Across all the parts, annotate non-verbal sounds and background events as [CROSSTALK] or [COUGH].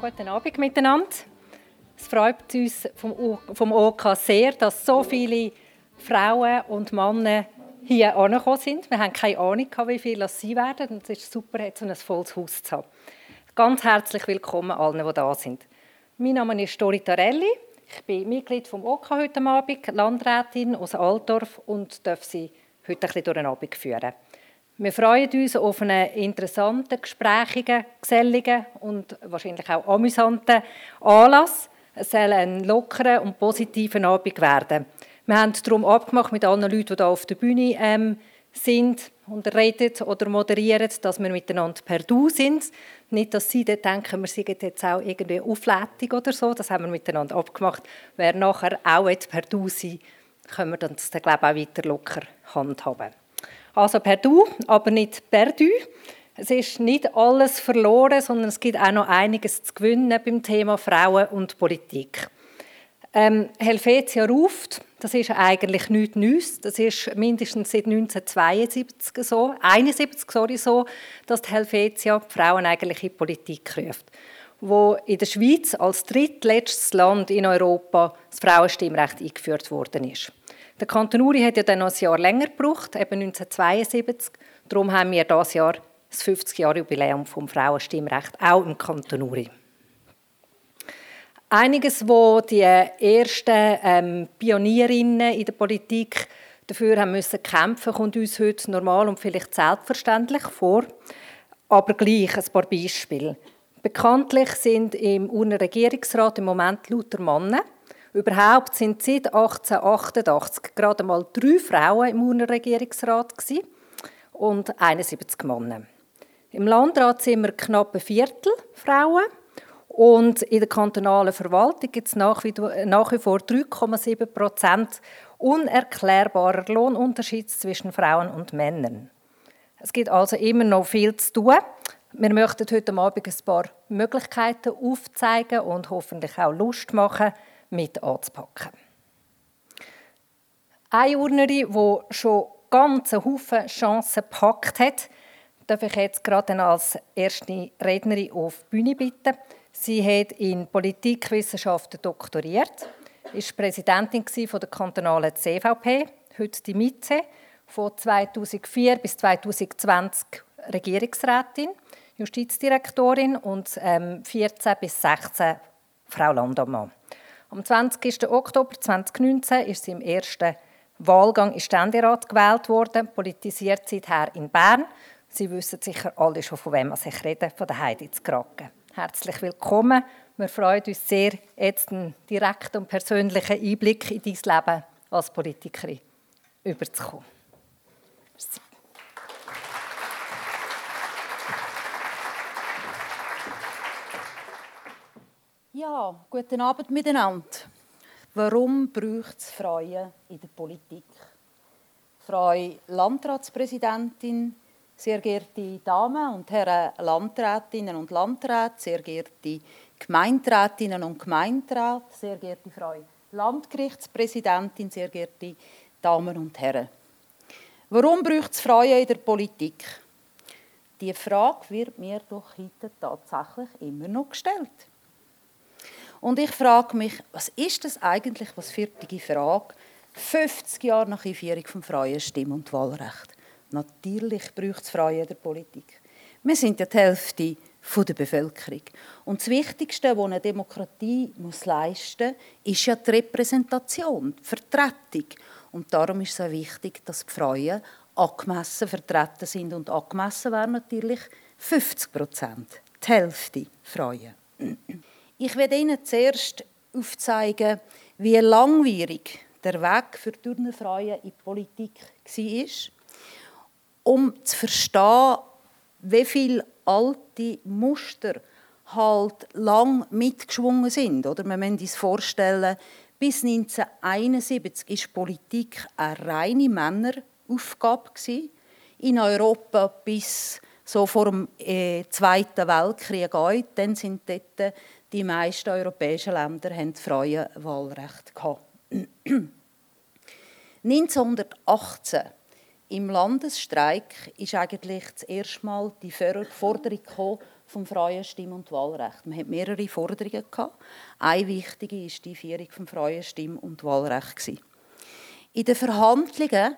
Guten Abend miteinander. Es freut uns vom, vom OK sehr, dass so viele Frauen und Männer hier angekommen sind. Wir haben keine Ahnung, wie viele es sein werden. Und es ist super, so ein volles Haus zu haben. Ganz herzlich willkommen allen, die da sind. Mein Name ist Dori Tarelli. Ich bin Mitglied vom OK heute Abend, Landrätin aus Altdorf und darf Sie heute ein bisschen durch den Abend führen. Wir freuen uns auf einen interessanten, gesprächigen, geselligen und wahrscheinlich auch amüsanten Anlass. Es soll ein lockerer und positiver Abend werden. Wir haben darum abgemacht mit allen Leuten, die hier auf der Bühne ähm, sind und reden oder moderieren, dass wir miteinander per Du sind. Nicht, dass Sie dort denken, wir sind jetzt auch irgendwie auflädig oder so. Das haben wir miteinander abgemacht. Wer nachher auch per Du sein, können wir das, glaube ich, auch weiter locker handhaben. Also per Du, aber nicht per Du. Es ist nicht alles verloren, sondern es gibt auch noch einiges zu gewinnen beim Thema Frauen und Politik. Ähm, Helvetia ruft, das ist eigentlich nichts Neues. Das ist mindestens seit 1972 so, 71 sorry, so, dass die Helvetia die Frauen eigentlich in die Politik ruft. Wo in der Schweiz als drittletztes Land in Europa das Frauenstimmrecht eingeführt worden ist. Der Kanton Uri hat ja dann noch ein Jahr länger gebraucht, eben 1972. Darum haben wir dieses Jahr das 50-Jahre-Jubiläum vom Frauenstimmrecht, auch im Kanton Uri. Einiges, wo die ersten ähm, Pionierinnen in der Politik dafür haben müssen kämpfen, kommt uns heute normal und vielleicht selbstverständlich vor. Aber gleich ein paar Beispiele. Bekanntlich sind im UNO Regierungsrat im Moment lauter Männer. Überhaupt sind seit 1888 gerade mal drei Frauen im UNO Regierungsrat und 71 Männer. Im Landrat sind wir knapp ein Viertel Frauen und in der kantonalen Verwaltung gibt es nach wie, nach wie vor 3,7 Prozent unerklärbarer Lohnunterschied zwischen Frauen und Männern. Es gibt also immer noch viel zu tun. Wir möchten heute Abend ein paar Möglichkeiten aufzeigen und hoffentlich auch Lust machen, mit anzupacken. Eine Urnerin, die schon ganz Haufen Chancen gepackt hat, darf ich jetzt gerade als erste Rednerin auf die Bühne bitten. Sie hat in Politikwissenschaften doktoriert, ist Präsidentin der kantonalen CVP, heute die MITE, von 2004 bis 2020 Regierungsrätin, Justizdirektorin und ähm, 14 bis 16 Frau Landammann. Am 20. Oktober 2019 ist sie im ersten Wahlgang in Ständerat gewählt worden, politisiert seither in Bern. Sie wissen sicher alle schon, von wem ich rede, von der Heidi Zgracken. Herzlich willkommen. Wir freuen uns sehr, jetzt einen direkten und persönlichen Einblick in dein Leben als Politikerin überzukommen. Ja, guten Abend miteinander. Warum braucht es Frauen in der Politik? Frau Landratspräsidentin, sehr geehrte Damen und Herren Landrätinnen und Landräte, sehr geehrte Gemeinderätinnen und Gemeinderäte, sehr geehrte Frau Landgerichtspräsidentin, sehr geehrte Damen und Herren. Warum braucht es Frauen in der Politik? Die Frage wird mir doch heute tatsächlich immer noch gestellt. Und ich frage mich, was ist das eigentlich, was die Frage, 50 Jahre nach Einführung vom freien Stimm- und Wahlrecht? Natürlich braucht es Frauen in der Politik. Wir sind ja die Hälfte der Bevölkerung. Und das Wichtigste, was eine Demokratie muss leisten muss, ist ja die Repräsentation, die Vertretung. Und darum ist es auch wichtig, dass die Frauen angemessen vertreten sind. Und angemessen wären natürlich 50 Prozent, die Hälfte Frauen. Ich werde Ihnen zuerst aufzeigen, wie langwierig der Weg für Turnfrauen in die Politik war um zu verstehen, wie viele alte Muster halt lang mitgeschwungen sind. Oder man muss sich vorstellen, bis 1971 war Politik eine reine Männeraufgabe. In Europa bis so vor dem äh, Zweiten Weltkrieg. Dann sind dort die meisten europäischen Länder haben Frauenwahlrecht gehabt. [CLEARS THROAT] 1918 Im Landesstreik ist eigentlich das erste Mal die Forderung vom freien Stimm- und Wahlrecht. Man hat mehrere Forderungen gehabt. Eine wichtige war die Einführung vom freien Stimm- und Wahlrecht. In den Verhandlungen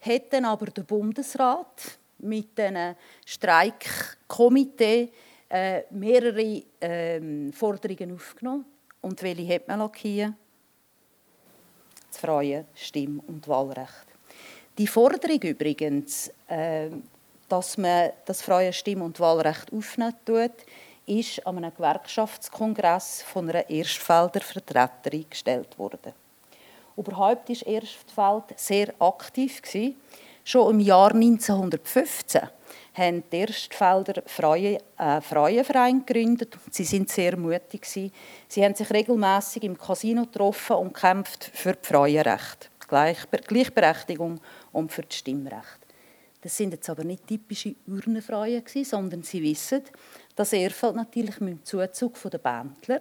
hat aber der Bundesrat mit einem Streikkomitee äh, mehrere äh, Forderungen aufgenommen. Und welche hat man lackiert? Das freie Stimm- und Wahlrecht. Die Forderung übrigens, äh, dass man das freie Stimm- und Wahlrecht aufnehmen tut, ist an einem Gewerkschaftskongress von einer Erstfelder Vertreterin gestellt worden. Überhaupt war Erstfeld sehr aktiv. Schon im Jahr 1915 haben die Erstfelder Freie, äh, Frauenverein gegründet. Sie sind sehr mutig. Sie haben sich regelmäßig im Casino getroffen und kämpft für die Frauenrechte, Gleichberechtigung und für das Stimmrecht. Das sind jetzt aber nicht typische Urnenfreien, sondern sie wissen, dass Erfeld natürlich mit dem Zuzug der Bändler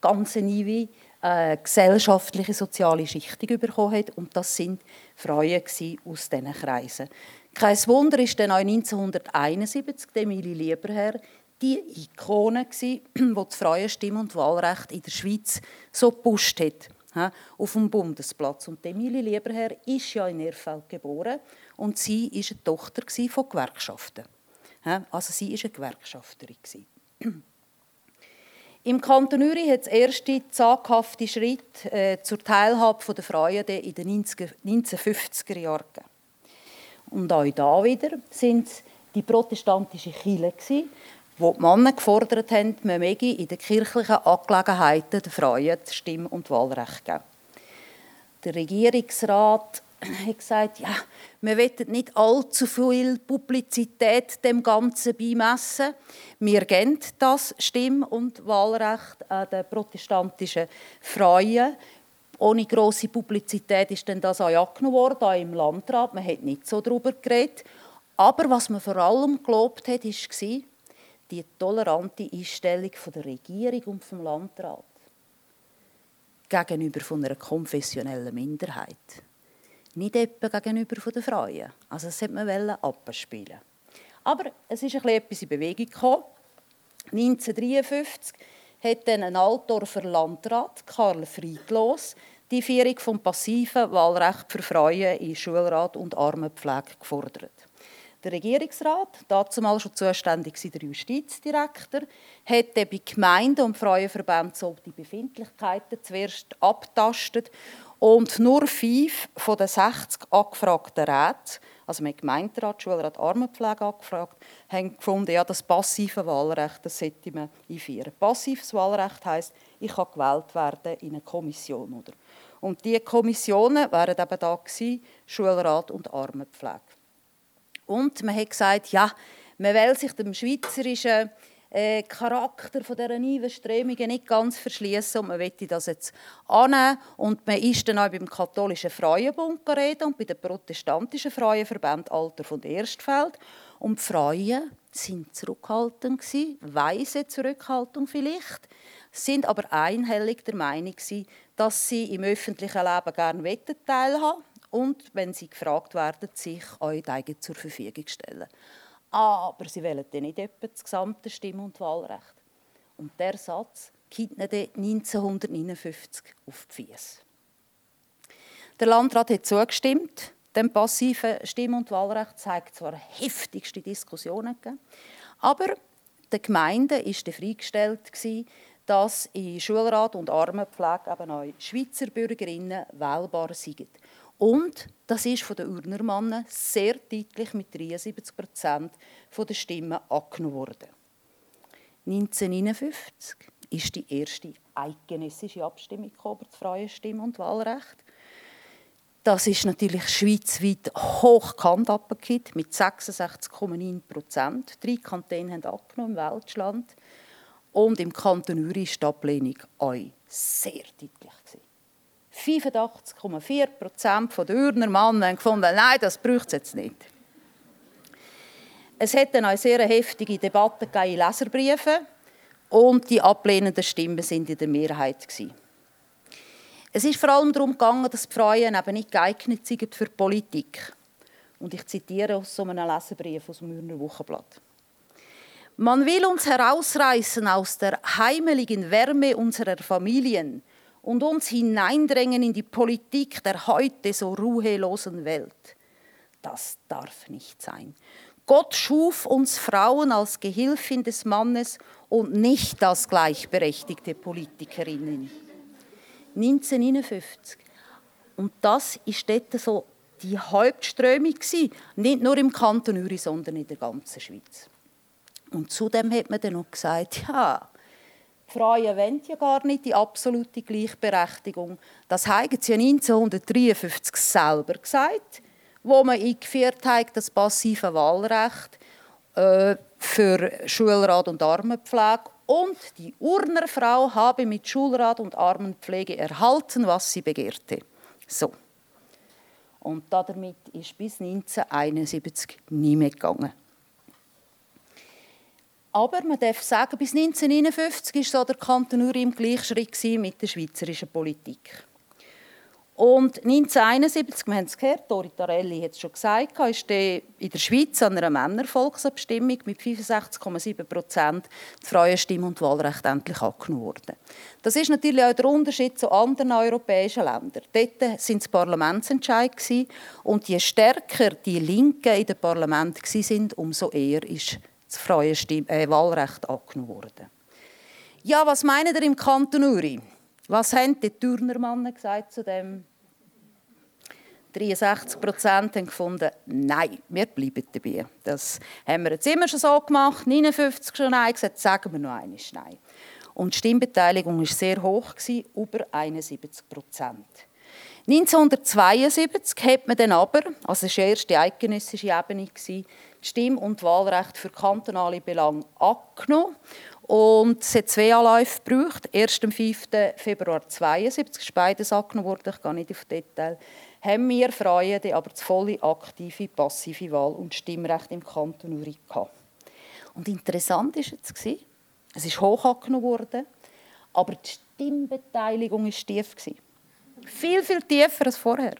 ganz neue äh, gesellschaftliche, soziale Schichtung bekommen hat. Und das sind Frauen aus diesen Kreisen. Kein Wunder ist dann auch 1971 Emilie Lieberherr die Ikone [CLEARS THROAT] die das freie Stimm- und Wahlrecht in der Schweiz so gepusht hat auf dem Bundesplatz. Und Emilie Lieberherr ist ja in Erfeld geboren und sie war eine Tochter von Gewerkschaften. Also sie war eine Gewerkschafterin. [CLEARS THROAT] Im Kanton Uri hat es erste zaghafte Schritt äh, zur Teilhabe der Frauen in den 1950er Jahren gegeben. Und auch da wieder sind es die protestantischen Kirche, wo die Männer gefordert haben, man möge in den kirchlichen Angelegenheiten den Frauen das Stimm- und Wahlrecht geben. Der Regierungsrat [CLEARS THROAT] hat gesagt, ja, wir wollen nicht allzu viel Publizität dem Ganzen beimessen. Wir geben das Stimm- und Wahlrecht an den protestantischen Frauen. Ohne grosse Publizität ist dann das auch worden, im Landrat. Man hat nicht so darüber geredet. Aber was man vor allem gelobt hat, war die tolerante Einstellung der Regierung und vom Landrat gegenüber von einer konfessionellen Minderheit nicht etwa gegenüber den Frauen. Also das wollte man abspielen. Aber es ist etwas in Bewegung gekommen. 1953 hat dann ein Altdorfer Landrat, Karl Friedlos, die Führung vom passiven Wahlrecht für Frauen in Schulrat und Armenpflege gefordert. Der Regierungsrat, dazumal schon zuständig der Justizdirektor, hat bei Gemeinden und Frauenverbänden so die Befindlichkeiten zuerst abtastet und nur fünf von den 60 angefragten Räten, also mit Gemeinderat, Schulrat, Armenpflege angefragt, haben gefunden, ja, das passive Wahlrecht, das sollte man einführen. Passives Wahlrecht heisst, ich kann gewählt werden in eine Kommission. Oder? Und diese Kommissionen wären eben da gewesen, Schulrat und Armenpflege. Und man hat gesagt, ja, man will sich dem schweizerischen äh, Charakter von dieser neuen Strömungen nicht ganz verschließen und man möchte das jetzt annehmen und man ist dann auch beim katholischen Frauenbund geredet und bei den protestantischen Frauenverband Alter von Erstfeld und die Frauen sind zurückhaltend gewesen, weise Zurückhaltung vielleicht, sind aber einhellig der Meinung gewesen, dass sie im öffentlichen Leben gerne teilhaben und wenn sie gefragt werden, sich euch zur Verfügung stellen. Aber sie wollen dann nicht etwa das gesamte Stimm- und Wahlrecht. Und der Satz geht ihnen 1959 auf die Füße. Der Landrat hat zugestimmt. Dem passiven Stimm- und Wahlrecht zeigt zwar heftigste Diskussionen gegeben, aber der Gemeinde war freigestellt, dass in Schulrat und Armenpflege eben auch Schweizer Bürgerinnen wählbar sind. Und das ist von den Urnermannen sehr deutlich mit 73 Prozent der Stimmen angenommen worden. 1959 ist die erste eidgenössische Abstimmung über das freie Stimm- und Wahlrecht. Das ist natürlich schweizweit hochkant abgekippt mit 66,9 Prozent. Drei Kantone haben angenommen im Weltland. Und im Kanton Uri war die Ablehnung auch sehr deutlich. 85,4 Prozent der Urner Männer haben gefunden, nein, das braucht es jetzt nicht. Es hat dann eine sehr heftige Debatte in Leserbriefen und die ablehnenden Stimmen sind in der Mehrheit. Es ist vor allem darum gegangen, dass die Frauen eben nicht geeignet sind für die Politik. Und ich zitiere aus so einem Leserbrief aus dem Mürner Wochenblatt. Man will uns herausreißen aus der heimeligen Wärme unserer Familien und uns hineindrängen in die Politik der heute so ruhelosen Welt. Das darf nicht sein. Gott schuf uns Frauen als Gehilfin des Mannes und nicht als gleichberechtigte Politikerinnen. 1959. Und das ist dort so die Hauptströmung nicht nur im Kanton Uri, sondern in der ganzen Schweiz. Und zudem hat man dann noch gesagt, ja, Frauen wollen ja gar nicht die absolute Gleichberechtigung. Das haben sie ja 1953 selber gesagt, wo man eingeführt hat, das passive Wahlrecht äh, für Schulrat und Armenpflege. Und die Urner Frau habe mit Schulrat und Armenpflege erhalten, was sie begehrte. So. Und damit ist bis 1971 nie mehr gegangen. Aber man darf sagen, bis 1959 war so der Kanton Uri im Gleichschritt mit der schweizerischen Politik. Und 1971, wir haben es gehört, Dori Tarelli hat es schon gesagt, ist in der Schweiz an einer Männervolksabstimmung mit 65,7 Prozent die Frauenstimme und Wahlrecht endlich angenommen worden. Das ist natürlich auch der Unterschied zu anderen europäischen Ländern. Dort waren es Parlamentsentscheid und je stärker die Linken in den Parlament waren, umso eher ist das Frauenstimme, äh, Wahlrecht angenommen worden. Ja, was meinen ihr im Kanton Uri? Was haben die Turnermannen gesagt zu dem 63 Prozent haben gefunden, nein, wir bleiben dabei. Das haben wir jetzt immer schon so gemacht, 59 schon nein gesagt, sagen wir noch einmal nein. Und die Stimmbeteiligung war sehr hoch, über 71 Prozent. 1972 hat man dann aber, also das war die erste eidgenössische Ebene, Stimm- und Wahlrecht für kantonale Belange abgenommen. Und es hat zwei Anläufe gebraucht. Erst am 5. Februar 1972 ist beides angenommen worden, ich gehe nicht auf Detail haben wir Frauen aber das volle aktive, passive Wahl- und Stimmrecht im Kanton Uri gehabt. Und interessant war jetzt, es ist hoch angenommen worden, aber die Stimmbeteiligung war tief. Viel, viel tiefer als vorher.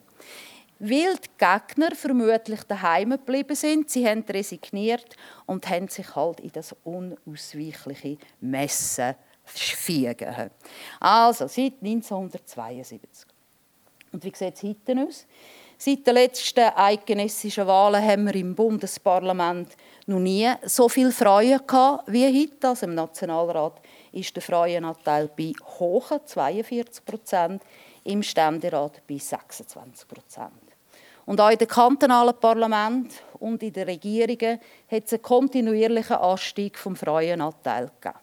Weil die Gegner vermutlich daheim geblieben sind, sie haben resigniert und haben sich halt in das unausweichliche Messen fügen. Also seit 1972. Und wie sieht es heute aus? Seit den letzten eidgenössischen Wahlen haben wir im Bundesparlament noch nie so viele Frauen gehabt wie heute. Also Im Nationalrat ist der Frauenanteil bei hohen 42 Prozent, im Ständerat bei 26 Prozent. Und auch in den kantonalen Parlamenten und in den Regierungen hat es einen kontinuierlichen Anstieg vom Frauenanteil gegeben.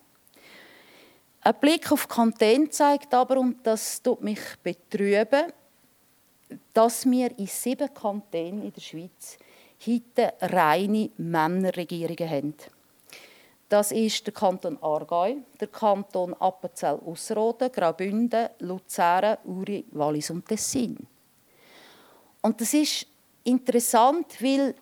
Ein Blick auf die Kantone zeigt aber, und das tut mich betrüben, dass wir in sieben Kantonen in der Schweiz heute reine Männerregierungen haben. Das ist der Kanton Aargau, der Kanton Appenzell-Ausserrhoden, Graubünden, Luzern, Uri, Wallis und Tessin. Und das ist interessant, weil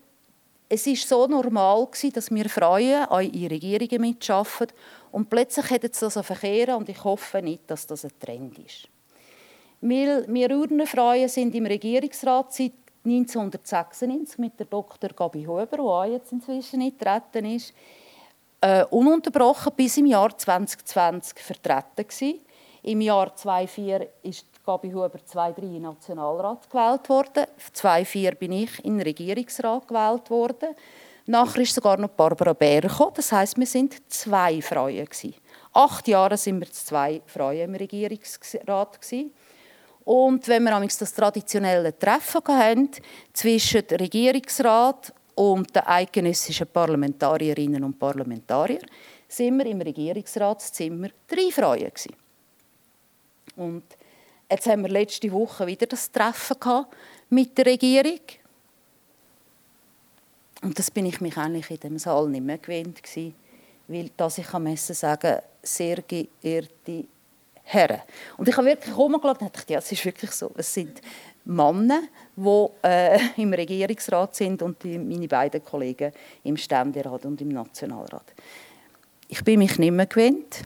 es ist so normal war, dass wir Frauen auch in Regierungen mitarbeiten und plötzlich hat es das verkehren und ich hoffe nicht, dass das ein Trend ist. Wir, wir Urnenfreien sind im Regierungsrat seit 1996 mit der Dr. Gabi Huber, die auch jetzt inzwischen nicht vertreten ist, äh, ununterbrochen bis im Jahr 2020 vertreten gewesen. Im Jahr 2004 ist Gabi Huber 2003 in Nationalrat gewählt worden. 2004 bin ich in den Regierungsrat gewählt worden. Nachher ist sogar noch Barbara Bär gekommen. Das heisst, wir sind zwei Frauen gewesen. Acht Jahre sind wir zwei Frauen im Regierungsrat gewesen. Und wenn wir das traditionelle Treffen hatten zwischen dem Regierungsrat und den eidgenössischen Parlamentarierinnen und Parlamentariern, sind wir im Regierungsratszimmer drei Frauen gewesen. Und jetzt haben wir letzte Woche wieder das Treffen mit der Regierung. Und das bin ich mich eigentlich in dem Saal nicht mehr gewöhnt gewesen, weil dass ich am Essen sagen, sehr geehrte Herren. Und ich habe wirklich rumgeschaut und dachte, ja, es ist wirklich so. Es sind Männer, die äh, im Regierungsrat sind und die, meine beiden Kollegen im Ständerat und im Nationalrat. Ich bin mich nicht mehr gewöhnt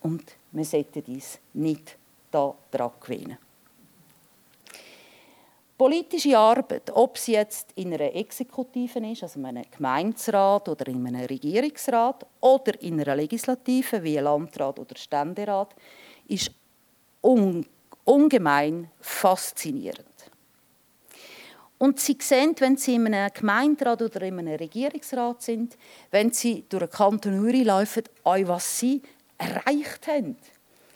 und wir sollten dies nicht daran gewinnen. politische Arbeit, ob sie jetzt in einer Exekutive ist, also in einem Gemeinderat oder in einem Regierungsrat, oder in einer Legislative wie Landrat oder Ständerat, ist un ungemein faszinierend. Und Sie sehen, wenn Sie in einem Gemeinderat oder in einem Regierungsrat sind, wenn Sie durch den Kanton Uri laufen, was Sie erreicht haben.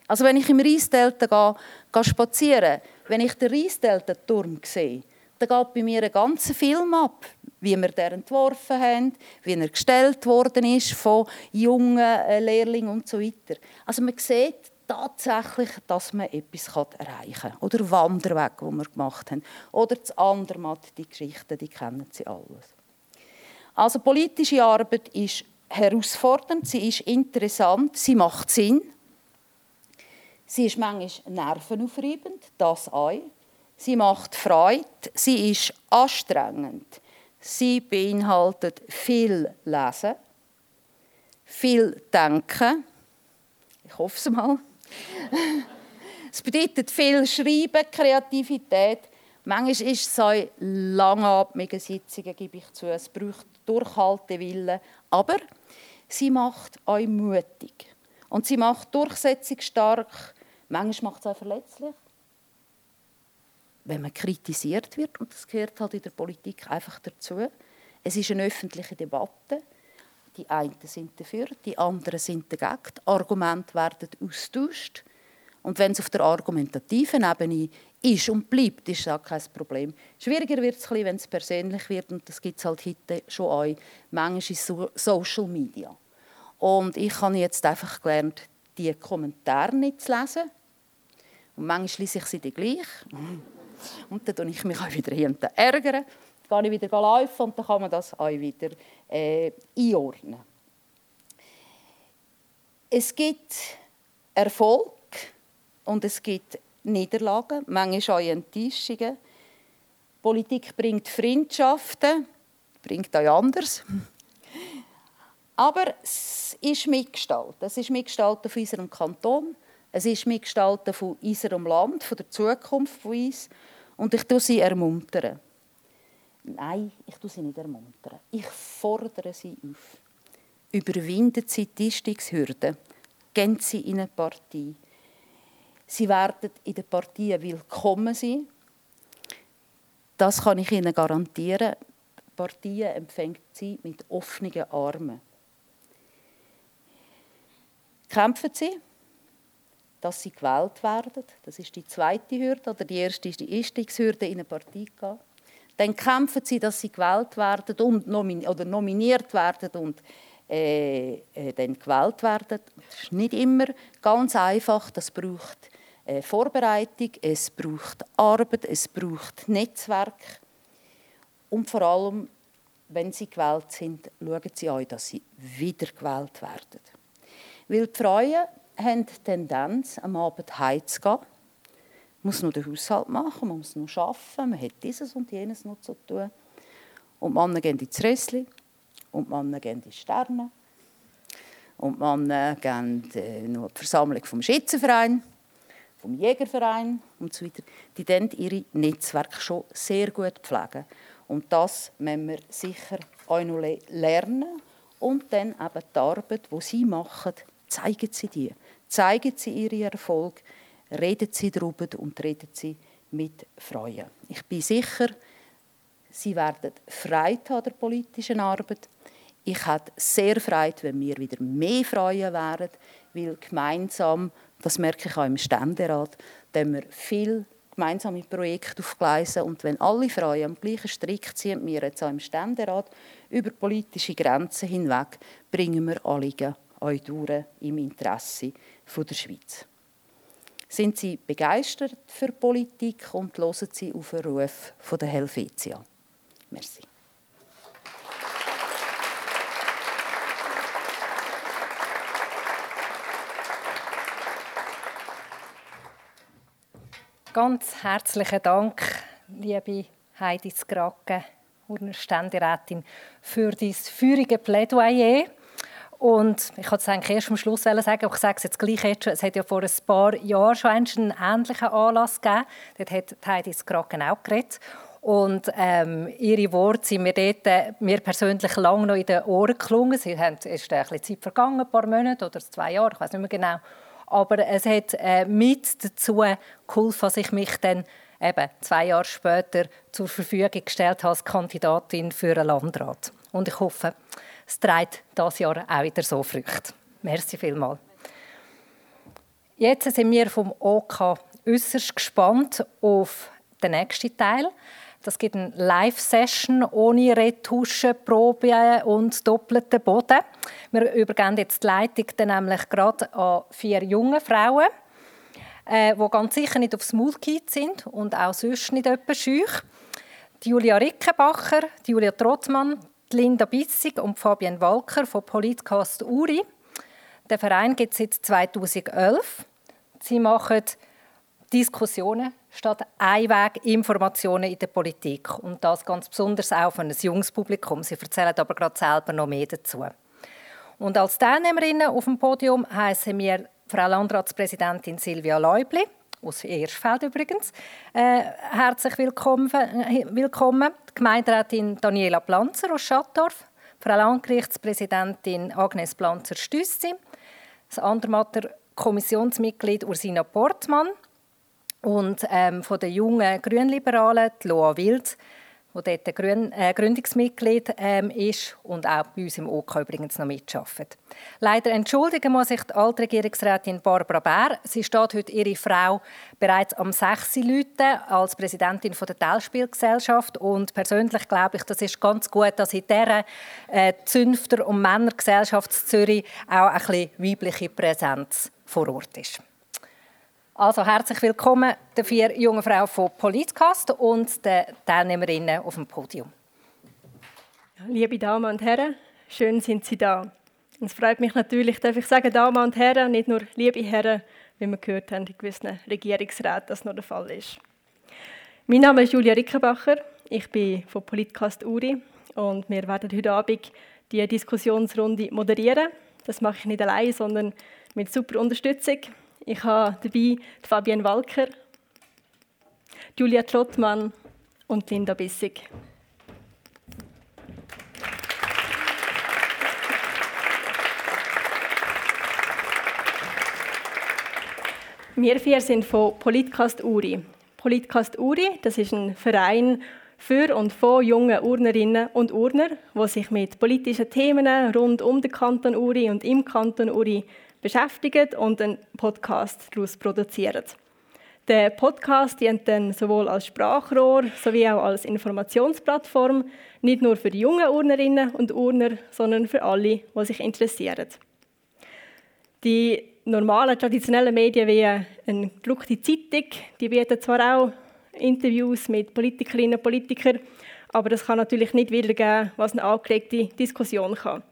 Also wenn ich im Reisdelta gehe, gehe spazieren, wenn ich den Reisdelta-Turm sehe, dann geht bei mir ein ganzer Film ab, wie wir den entworfen haben, wie er gestellt worden ist von jungen äh, Lehrlingen und so weiter. Also man sieht tatsächlich, dass man etwas erreichen kann. Oder Wanderweg, die wir gemacht haben. Oder das Andermatt, die Geschichten, die kennen Sie alles. Also politische Arbeit ist herausfordernd, sie ist interessant, sie macht Sinn. Sie ist manchmal nervenaufreibend, das auch. Sie macht Freude, sie ist anstrengend. Sie beinhaltet viel Lesen, viel Denken. Ich hoffe es mal. [LAUGHS] es bedeutet viel Schreiben, Kreativität. Manchmal ist es auch langatmige Sitzungen, gebe ich zu. Es braucht Durchhaltewillen. Aber sie macht euch mutig. Und sie macht durchsetzungsstark. Manchmal macht es auch verletzlich. Wenn man kritisiert wird, und das gehört halt in der Politik einfach dazu. Es ist eine öffentliche Debatte. Die einen sind dafür, die anderen sind dagegen. Die Argumente werden austauscht. Und wenn es auf der argumentativen Ebene ist und bleibt, ist das kein Problem. Schwieriger wird es, wenn es persönlich wird. Und das gibt es halt heute schon auch manchmal in Social Media. Und ich habe jetzt einfach gelernt, die Kommentare nicht zu lesen. Und manchmal lese ich sie dann gleich. Und dann ärgere ich mich auch wieder hier und. Dann gehe ich wieder laufen und dann kann man das auch wieder äh, einordnen. Es gibt Erfolg und es gibt Niederlagen, manchmal auch Enttäuschungen. Politik bringt Freundschaften, bringt auch anders. Aber es ist mitgestaltet. Es ist mitgestaltet von unserem Kanton, es ist mitgestaltet von unserem Land, von der Zukunft von uns. Und ich tue sie ermuntern. Nein, ich tue sie nicht ermuntern. Ich fordere sie auf. Überwinden Sie die Einstiegshürde. Gehen Sie in eine Partei. Sie werden in den Partien willkommen sein. Das kann ich Ihnen garantieren. Partien empfängt Sie mit offenen Armen. Kämpfen Sie, dass Sie gewählt werden. Das ist die zweite Hürde. Oder die erste ist die Einstiegshürde in eine Partei gehen. Dann kämpfen Sie, dass Sie gewählt werden und nomin oder nominiert werden und äh, äh, dann gewählt werden. Das ist nicht immer ganz einfach. Das braucht äh, Vorbereitung, es braucht Arbeit, es braucht Netzwerk und vor allem, wenn sie gewählt sind, schauen sie auch, dass sie wieder gewählt werden. Weil die Frauen haben die Tendenz, am Abend heimzugehen. Man muss nur den Haushalt machen, man muss noch arbeiten, man hat dieses und jenes noch zu tun. Und die Männer gehen ins Rössli und die Männer gehen ins Sterne. Und die Männer gehen äh, noch die Versammlung vom Schützenverein vom Jägerverein und so weiter, die dann ihre Netzwerke schon sehr gut pflegen. Und das müssen wir sicher auch noch lernen. Und dann eben die Arbeit, die sie machen, zeigen sie die. Zeigen sie ihren Erfolg, reden sie darüber und reden sie mit Freuen. Ich bin sicher, sie werden Freude an der politischen Arbeit. Ich hätte sehr Freude, wenn wir wieder mehr Freuen wären, weil gemeinsam das merke ich auch im Ständerat, dass wir viel gemeinsame Projekte aufgleisen und wenn alle Frauen am gleichen Strick ziehen, wir jetzt auch im Ständerat, über politische Grenzen hinweg, bringen wir Anliegen euch durch im Interesse der Schweiz. Sind Sie begeistert für Politik und hören Sie auf den Ruf der Helvetia? Merci. Ganz herzlichen Dank, liebe Heidi Skrake, Urner Ständerätin, für dein feurige Plädoyer. Und ich wollte es eigentlich erst am Schluss sagen, aber ich sage es jetzt gleich jetzt schon, es hat ja vor ein paar Jahren schon einen ähnlichen Anlass gegeben. Dort hat Heidi Skraken auch geredet. Und ähm, ihre Worte sind mir dort, äh, mir persönlich lange noch in den Ohren haben, es ist ein bisschen Zeit vergangen, ein paar Monate oder zwei Jahre, ich weiß nicht mehr genau. Aber es hat äh, mit dazu geholfen, dass ich mich dann eben zwei Jahre später zur Verfügung gestellt habe als Kandidatin für einen Landrat. Und ich hoffe, es trägt dieses Jahr auch wieder so Früchte. Merci vielmals. Jetzt sind wir vom OK äußerst gespannt auf den nächsten Teil. Das gibt eine Live-Session ohne Retusche, Probe und doppelten Boden. Wir übergeben jetzt die Leitung dann nämlich gerade an vier junge Frauen, äh, die ganz sicher nicht aufs Maul sind und auch sonst nicht etwas schüch. Julia Rickenbacher, Julia Trottmann, Linda Bissig und Fabienne Walker von Politcast Uri. Der Verein gibt es seit 2011. Sie machen Diskussionen statt Einweg-Informationen in der Politik. Und das ganz besonders auch für ein junges Publikum. Sie erzählen aber gerade selber noch mehr dazu. Und als Teilnehmerinnen auf dem Podium heißen wir Frau Landratspräsidentin Silvia Leubli, aus Erschfeld übrigens, äh, herzlich willkommen, äh, willkommen. Die Gemeinderätin Daniela Planzer aus Schattdorf, Frau Landgerichtspräsidentin Agnes Planzer-Stüssi, das Andermatter Kommissionsmitglied Ursina Portmann, und ähm, von den jungen Grünliberalen, Loa Wild, die dort Grün, äh, Gründungsmitglied ähm, ist und auch bei uns im OK übrigens noch mitarbeitet. Leider entschuldigen muss ich die Altregierungsrätin Barbara Bär. Sie steht heute ihre Frau bereits am 6. Leuten als Präsidentin von der Teilspielgesellschaft und persönlich glaube ich, das ist ganz gut, dass in dieser äh, Zünfter- und Männergesellschaft Zürich auch ein bisschen weibliche Präsenz vor Ort ist. Also herzlich willkommen den vier jungen Frauen von Politcast und den Teilnehmerinnen auf dem Podium. Liebe Damen und Herren, schön sind Sie da. es freut mich natürlich, darf ich sagen, Damen und Herren, nicht nur liebe Herren, wie wir gehört haben, in gewissen Regierungsräten das noch der Fall ist. Mein Name ist Julia Rickenbacher, ich bin von Politcast Uri und wir werden heute Abend die Diskussionsrunde moderieren. Das mache ich nicht allein, sondern mit super Unterstützung ich habe dabei Fabienne Walker, Julia Trottmann und Linda Bissig. Wir vier sind von Politcast Uri. Politcast Uri, das ist ein Verein für und von jungen Urnerinnen und Urner, die sich mit politischen Themen rund um den Kanton Uri und im Kanton Uri beschäftigen und einen Podcast daraus produzieren. Der Podcast dient dann sowohl als Sprachrohr sowie auch als Informationsplattform, nicht nur für die jungen Urnerinnen und Urner, sondern für alle, die sich interessieren. Die normalen, traditionellen Medien wie eine gedruckte Zeitung, die bieten zwar auch Interviews mit Politikerinnen und Politikern, aber das kann natürlich nicht wiedergeben, was eine angeregte Diskussion kann.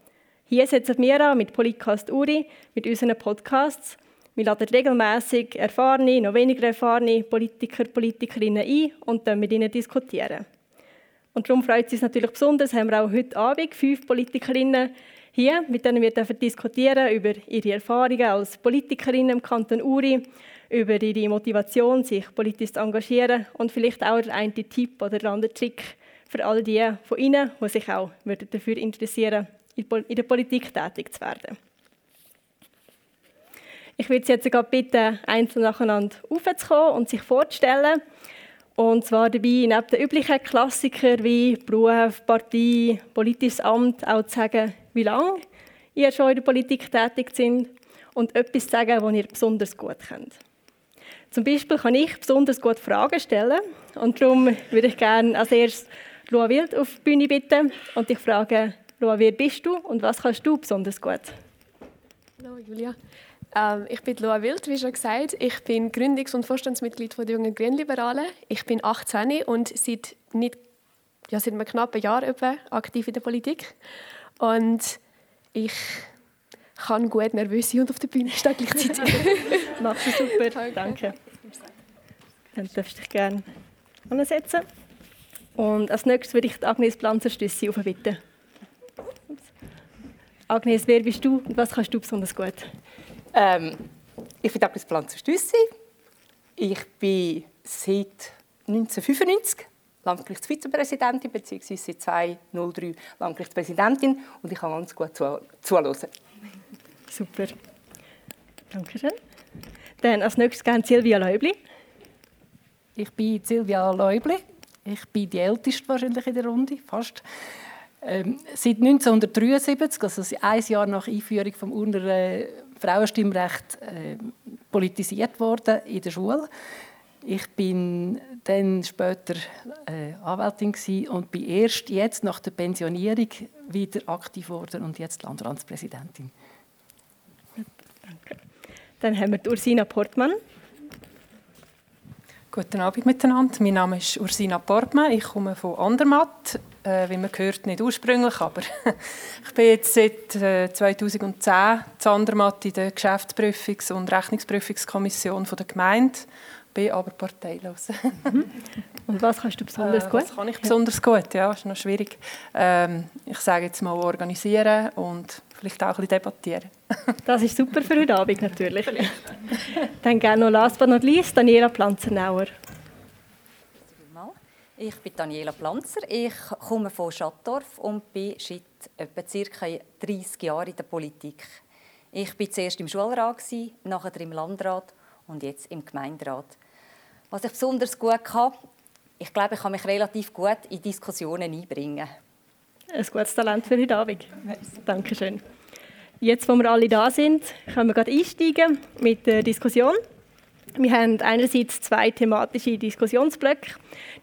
Hier setzen wir an mit Polycast Uri, mit unseren Podcasts. Wir laden regelmäßig erfahrene, noch weniger erfahrene Politiker, Politikerinnen ein und dann mit ihnen diskutieren. Und darum freut es uns natürlich besonders, haben wir auch heute Abend fünf Politikerinnen hier, mit denen wir diskutieren über ihre Erfahrungen als Politikerinnen im Kanton Uri, über ihre Motivation, sich politisch zu engagieren und vielleicht auch der eine Tipp oder der andere Trick für all die von Ihnen, die sich auch dafür interessieren in der Politik tätig zu werden. Ich würde Sie jetzt gerade bitten, einzeln nacheinander aufzukommen und sich vorzustellen. Und zwar dabei neben den üblichen Klassikern wie Beruf, Partei, politisches Amt auch zu sagen, wie lange ihr schon in der Politik tätig sind und etwas zu sagen, was ihr besonders gut kennt. Zum Beispiel kann ich besonders gut Fragen stellen und darum würde ich gerne als erstes Lua Wild auf die Bühne bitten und dich fragen, Loa, wer bist du und was kannst du besonders gut? Hallo Julia. Ähm, ich bin Loa Wild, wie schon gesagt. Ich bin Gründungs- und Vorstandsmitglied der Jungen Grünliberalen. Ich bin 18 und seit, nicht, ja, seit einem knappen Jahr etwa aktiv in der Politik. Und ich kann gut nervös sein und auf der Bühne stehen gleichzeitig. [LAUGHS] Machst du super, danke. danke. Dann darfst du dich gerne ansetzen. Und als nächstes würde ich Agnes Planzer-Stüssi aufbitten. Agnes, wer bist du und was kannst du besonders gut? Ähm, ich bin Agnes Planzer-Stüssi. Ich bin seit 1995 Landgerichtsvizepräsidentin bzw. seit 2003 Landgerichtspräsidentin und ich kann ganz gut zuhören. Super. Dankeschön. Dann als nächstes gerne Silvia Leubli. Ich bin Silvia Leubli. Ich bin die älteste wahrscheinlich in der Runde, fast. Ähm, seit 1973, also ein Jahr nach Einführung des Urner äh, Frauenstimmrecht, äh, politisiert worden in der Schule. Ich bin dann später äh, Anwältin und bin erst jetzt nach der Pensionierung wieder aktiv geworden und jetzt Landratspräsidentin. Danke. Dann haben wir Ursina Portmann. Guten Abend miteinander. Mein Name ist Ursina Portmann. Ich komme von Andermatt. Äh, wie man hört, nicht ursprünglich, aber [LAUGHS] ich bin jetzt seit äh, 2010 zu Andermatt in der Geschäftsprüfungs- und Rechnungsprüfungskommission der Gemeinde bin aber parteilos. Mhm. Und was kannst du besonders äh, gut? Was kann ich besonders gut? Ja, ist noch schwierig. Ähm, ich sage jetzt mal organisieren und vielleicht auch ein bisschen debattieren. [LAUGHS] das ist super für heute Abend natürlich. Dann gerne noch last but not least Daniela Planzernauer. Ich bin Daniela Planzer. Ich komme von Schattdorf und bin seit etwa ca. 30 Jahren in der Politik. Ich war zuerst im Schulrat, nachher im Landrat und jetzt im Gemeinderat. Was ich besonders gut kann, ich glaube, ich kann mich relativ gut in Diskussionen einbringen. Ein gutes Talent für heute Abend. Dankeschön. Jetzt, wo wir alle da sind, können wir gerade einsteigen mit der Diskussion. Wir haben einerseits zwei thematische Diskussionsblöcke.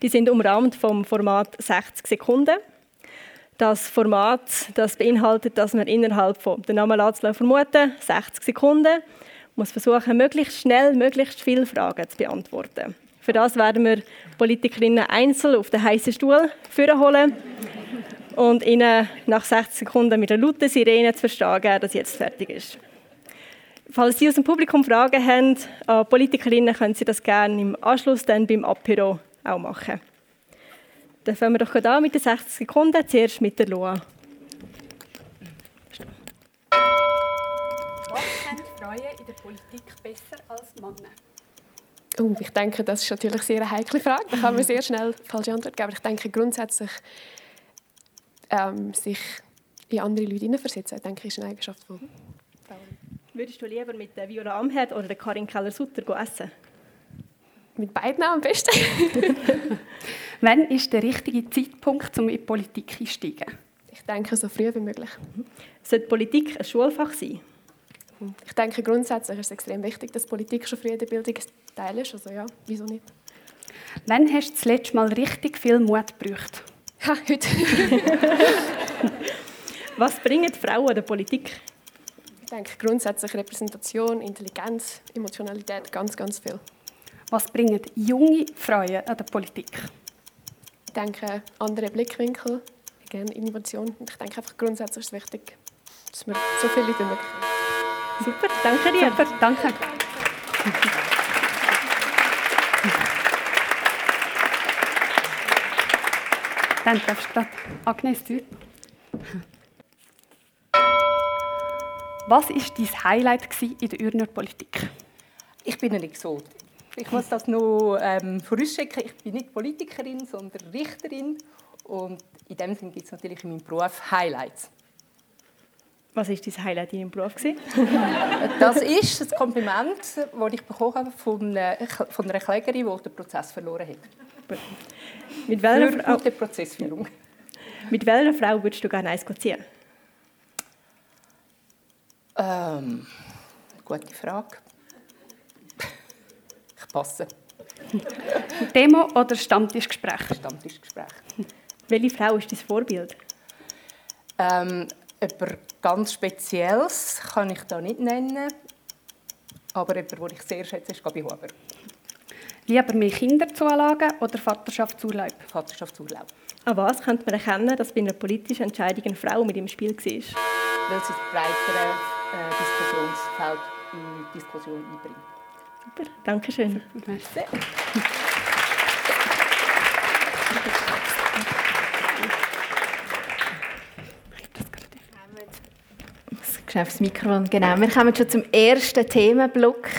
Die sind umrahmt vom Format 60 Sekunden. Das Format das beinhaltet, dass man innerhalb von der Name vermuten 60 Sekunden muss versuchen, möglichst schnell möglichst viele Fragen zu beantworten. Für das werden wir Politikerinnen einzeln auf den heißen Stuhl holen und ihnen nach 60 Sekunden mit einer lauten Sirene zu verstehen geben, dass jetzt fertig ist. Falls Sie aus dem Publikum Fragen haben an Politikerinnen, können Sie das gerne im Anschluss dann beim Apero auch machen. Dann fangen wir doch gerade an mit den 60 Sekunden, zuerst mit der Loa. Frauen in der Politik besser als Männer? Oh, ich denke, das ist natürlich eine sehr heikle Frage. Da kann man sehr schnell falsche Antwort geben. Aber ich denke grundsätzlich, ähm, sich in andere Leute hineinversetzen, denke ich, ist eine Eigenschaft Frauen. Würdest du lieber mit der Viola Amherd oder der Karin Keller-Sutter essen? Mit beiden am besten. [LAUGHS] Wann ist der richtige Zeitpunkt, um in die Politik einzusteigen? Ich denke, so früh wie möglich. Sollte Politik ein Schulfach sein? Ich denke, grundsätzlich ist es extrem wichtig, dass Politik schon früh in der Bildung Teil ist. Also ja, wieso nicht? Wann hast du das letzte Mal richtig viel Mut gebraucht? Ha, heute. [LAUGHS] Was bringen Frauen der Politik? Ich denke grundsätzlich Repräsentation, Intelligenz, Emotionalität, ganz, ganz viel. Was bringen junge Frauen an der Politik? Ich denke, andere Blickwinkel, gerne Innovation. Und ich denke einfach grundsätzlich ist es wichtig, dass wir so viele wie möglich Super, danke dir. Super, danke. Dann darfst du Agnes Tür. Was war dein Highlight in der Ürner Politik? Ich bin ein Exot. Ich muss das noch ähm, vorausschicken. Ich bin nicht Politikerin, sondern Richterin. Und in dem Sinne gibt es natürlich in meinem Beruf Highlights. Was war dein Highlight in deinem Beruf? [LAUGHS] das ist das Kompliment, das ich bekommen habe von, einer Klägerin, die den Prozess verloren hat. Mit welcher Für gute Prozessführung. Mit welcher Frau würdest du gerne eins ziehen? Ähm, gute Frage. Ich passe. Demo oder Stammtischgespräch? Stammtischgespräch. Welche Frau ist dein Vorbild? Ähm, jemand ganz Spezielles kann ich da nicht nennen. Aber jemand, den ich sehr schätze, ist Gabi Huber. Lieber mehr Kinderzulagen oder Vaterschaftsurlaub? Vaterschaftsurlaub. An was könnte man erkennen, dass bei einer politischen Entscheidung eine Frau mit im Spiel war? Weil sie das breitere Diskussionsfeld in die Diskussion einbringt. Super, danke schön. Merci. schnell aufs Mikrofon. Genau. Wir kommen schon zum ersten Themenblock,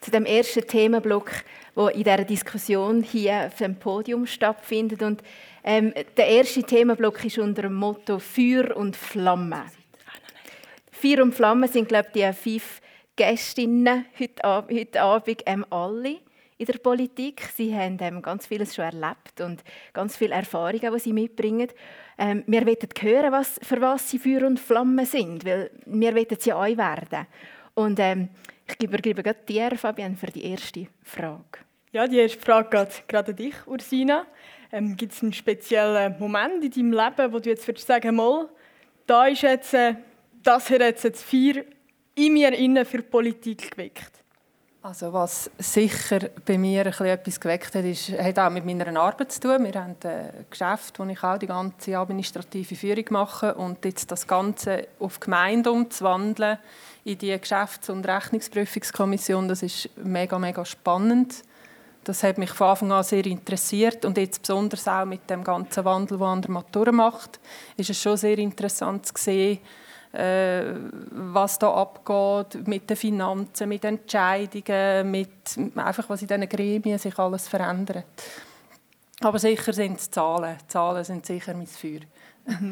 zu dem ersten Themenblock, wo in dieser Diskussion hier auf dem Podium stattfindet. Und ähm, der erste Themenblock ist unter dem Motto Feuer und Flamme. Feuer und Flamme sind, glaube ich, die fünf Gästinnen heute, heute Abend ähm, alle in der Politik. Sie haben ähm, ganz vieles schon erlebt und ganz viele Erfahrungen, die sie mitbringen. Ähm, wir wollen hören, was, für was sie Feuer und Flamme sind, weil wir wollen sie auch werden. Und ähm, ich gebe, gebe gerade dir, Fabian, für die erste Frage. Ja, die erste Frage geht gerade an dich, Ursina. Ähm, Gibt es einen speziellen Moment in deinem Leben, wo du jetzt würdest sagen, mal, da ist jetzt, äh, das hat jetzt das Feuer in mir innen für Politik geweckt? Also was sicher bei mir etwas geweckt hat, ist, hat auch mit meiner Arbeit zu tun. Wir haben ein Geschäft, wo ich auch die ganze administrative Führung mache und jetzt das Ganze auf Gemeinde umzuwandeln in die Geschäfts- und Rechnungsprüfungskommission, das ist mega, mega spannend. Das hat mich von Anfang an sehr interessiert und jetzt besonders auch mit dem ganzen Wandel, den Andermatt macht, ist es schon sehr interessant zu sehen, was da abgeht mit den Finanzen, mit Entscheidungen, mit einfach was in diesen Gremien sich alles verändert. Aber sicher sind es Zahlen. Zahlen sind sicher mein Feuer. [LAUGHS]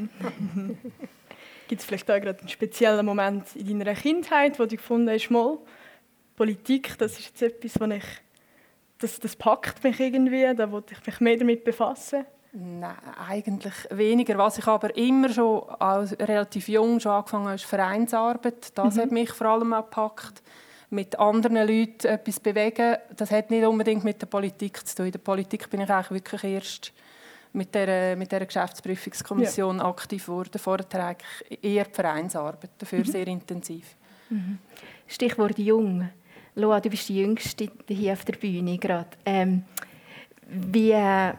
Gibt es vielleicht auch gerade einen speziellen Moment in deiner Kindheit, wo du gefunden hast, mal, Politik, das ist jetzt etwas, was ich, das, das packt mich irgendwie, da wollte ich mich mehr damit befassen? Nein, eigentlich weniger. Was ich aber immer schon als relativ jung schon angefangen habe, ist Vereinsarbeit. Das mhm. hat mich vor allem auch gepackt. Mit anderen Leuten etwas bewegen, das hat nicht unbedingt mit der Politik zu tun. In der Politik bin ich eigentlich wirklich erst mit der, mit der Geschäftsprüfungskommission ja. aktiv geworden. Vorher eigentlich eher die Vereinsarbeit, dafür mhm. sehr intensiv. Mhm. Stichwort jung. Loa, du bist die Jüngste hier auf der Bühne gerade. Ähm, wie äh,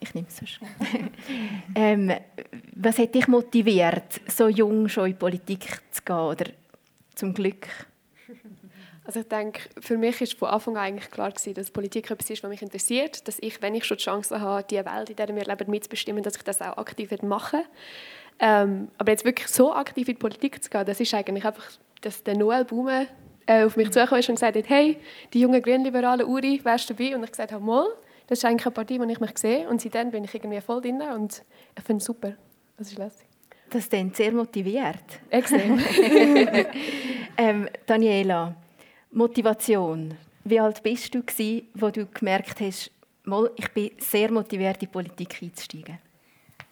ich nehme es so schön. [LAUGHS] ähm, was hat dich motiviert, so jung schon in die Politik zu gehen oder zum Glück? Also ich denke, für mich ist von Anfang an eigentlich klar gewesen, dass Politik etwas ist, was mich interessiert, dass ich, wenn ich schon die Chance habe, die Welt, in der wir leben, mitzubestimmen, dass ich das auch aktiv machen ähm, Aber jetzt wirklich so aktiv in die Politik zu gehen, das ist eigentlich einfach, dass der Noel Baume äh, auf mich zugekommen ist und gesagt hat, hey, die jungen Grünliberalen Uri, wärst du dabei? Und ich gesagt habe, mal, das ist eigentlich eine Partie, wo ich mich sehe. Und seitdem bin ich irgendwie voll drin und ich finde es super. Das ist lässig. Das klingt sehr motiviert. Extrem. [LAUGHS] ähm, Daniela, Motivation. Wie alt bist du, gewesen, wo du gemerkt hast, mal, ich bin sehr motiviert, in die Politik einzusteigen?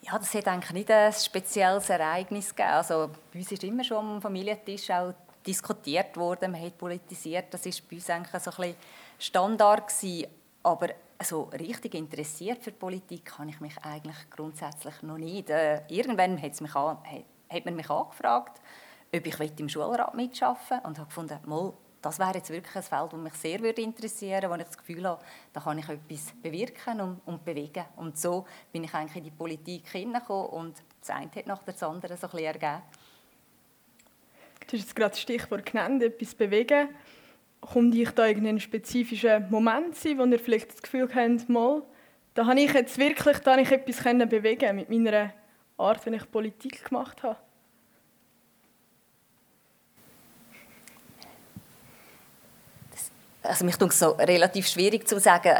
Ja, das hat eigentlich nicht ein spezielles Ereignis gegeben. Also, bei uns ist immer schon am Familientisch auch diskutiert worden, man hat politisiert. Das war bei uns eigentlich so ein bisschen Standard gewesen. Aber so richtig interessiert für Politik habe ich mich eigentlich grundsätzlich noch nicht. Äh, irgendwann hat, mich an, hat man mich angefragt, ob ich im Schulrat will und habe gefunden, mal, das wäre jetzt wirklich ein Feld, das mich sehr würde interessieren würde, wo ich das Gefühl habe, da kann ich etwas bewirken und, und bewegen. Und so bin ich eigentlich in die Politik hineingekommen und das eine hat nach dem anderen so ein bisschen ergeben. Du hast jetzt gerade das Stichwort genannt, etwas bewegen kommt ich da irgendeinen spezifischen Moment sein, wo ihr vielleicht das Gefühl habt, mal, da habe ich jetzt wirklich da ich etwas bewegen mit meiner Art, wenn ich Politik gemacht habe? also mich es so relativ schwierig zu sagen,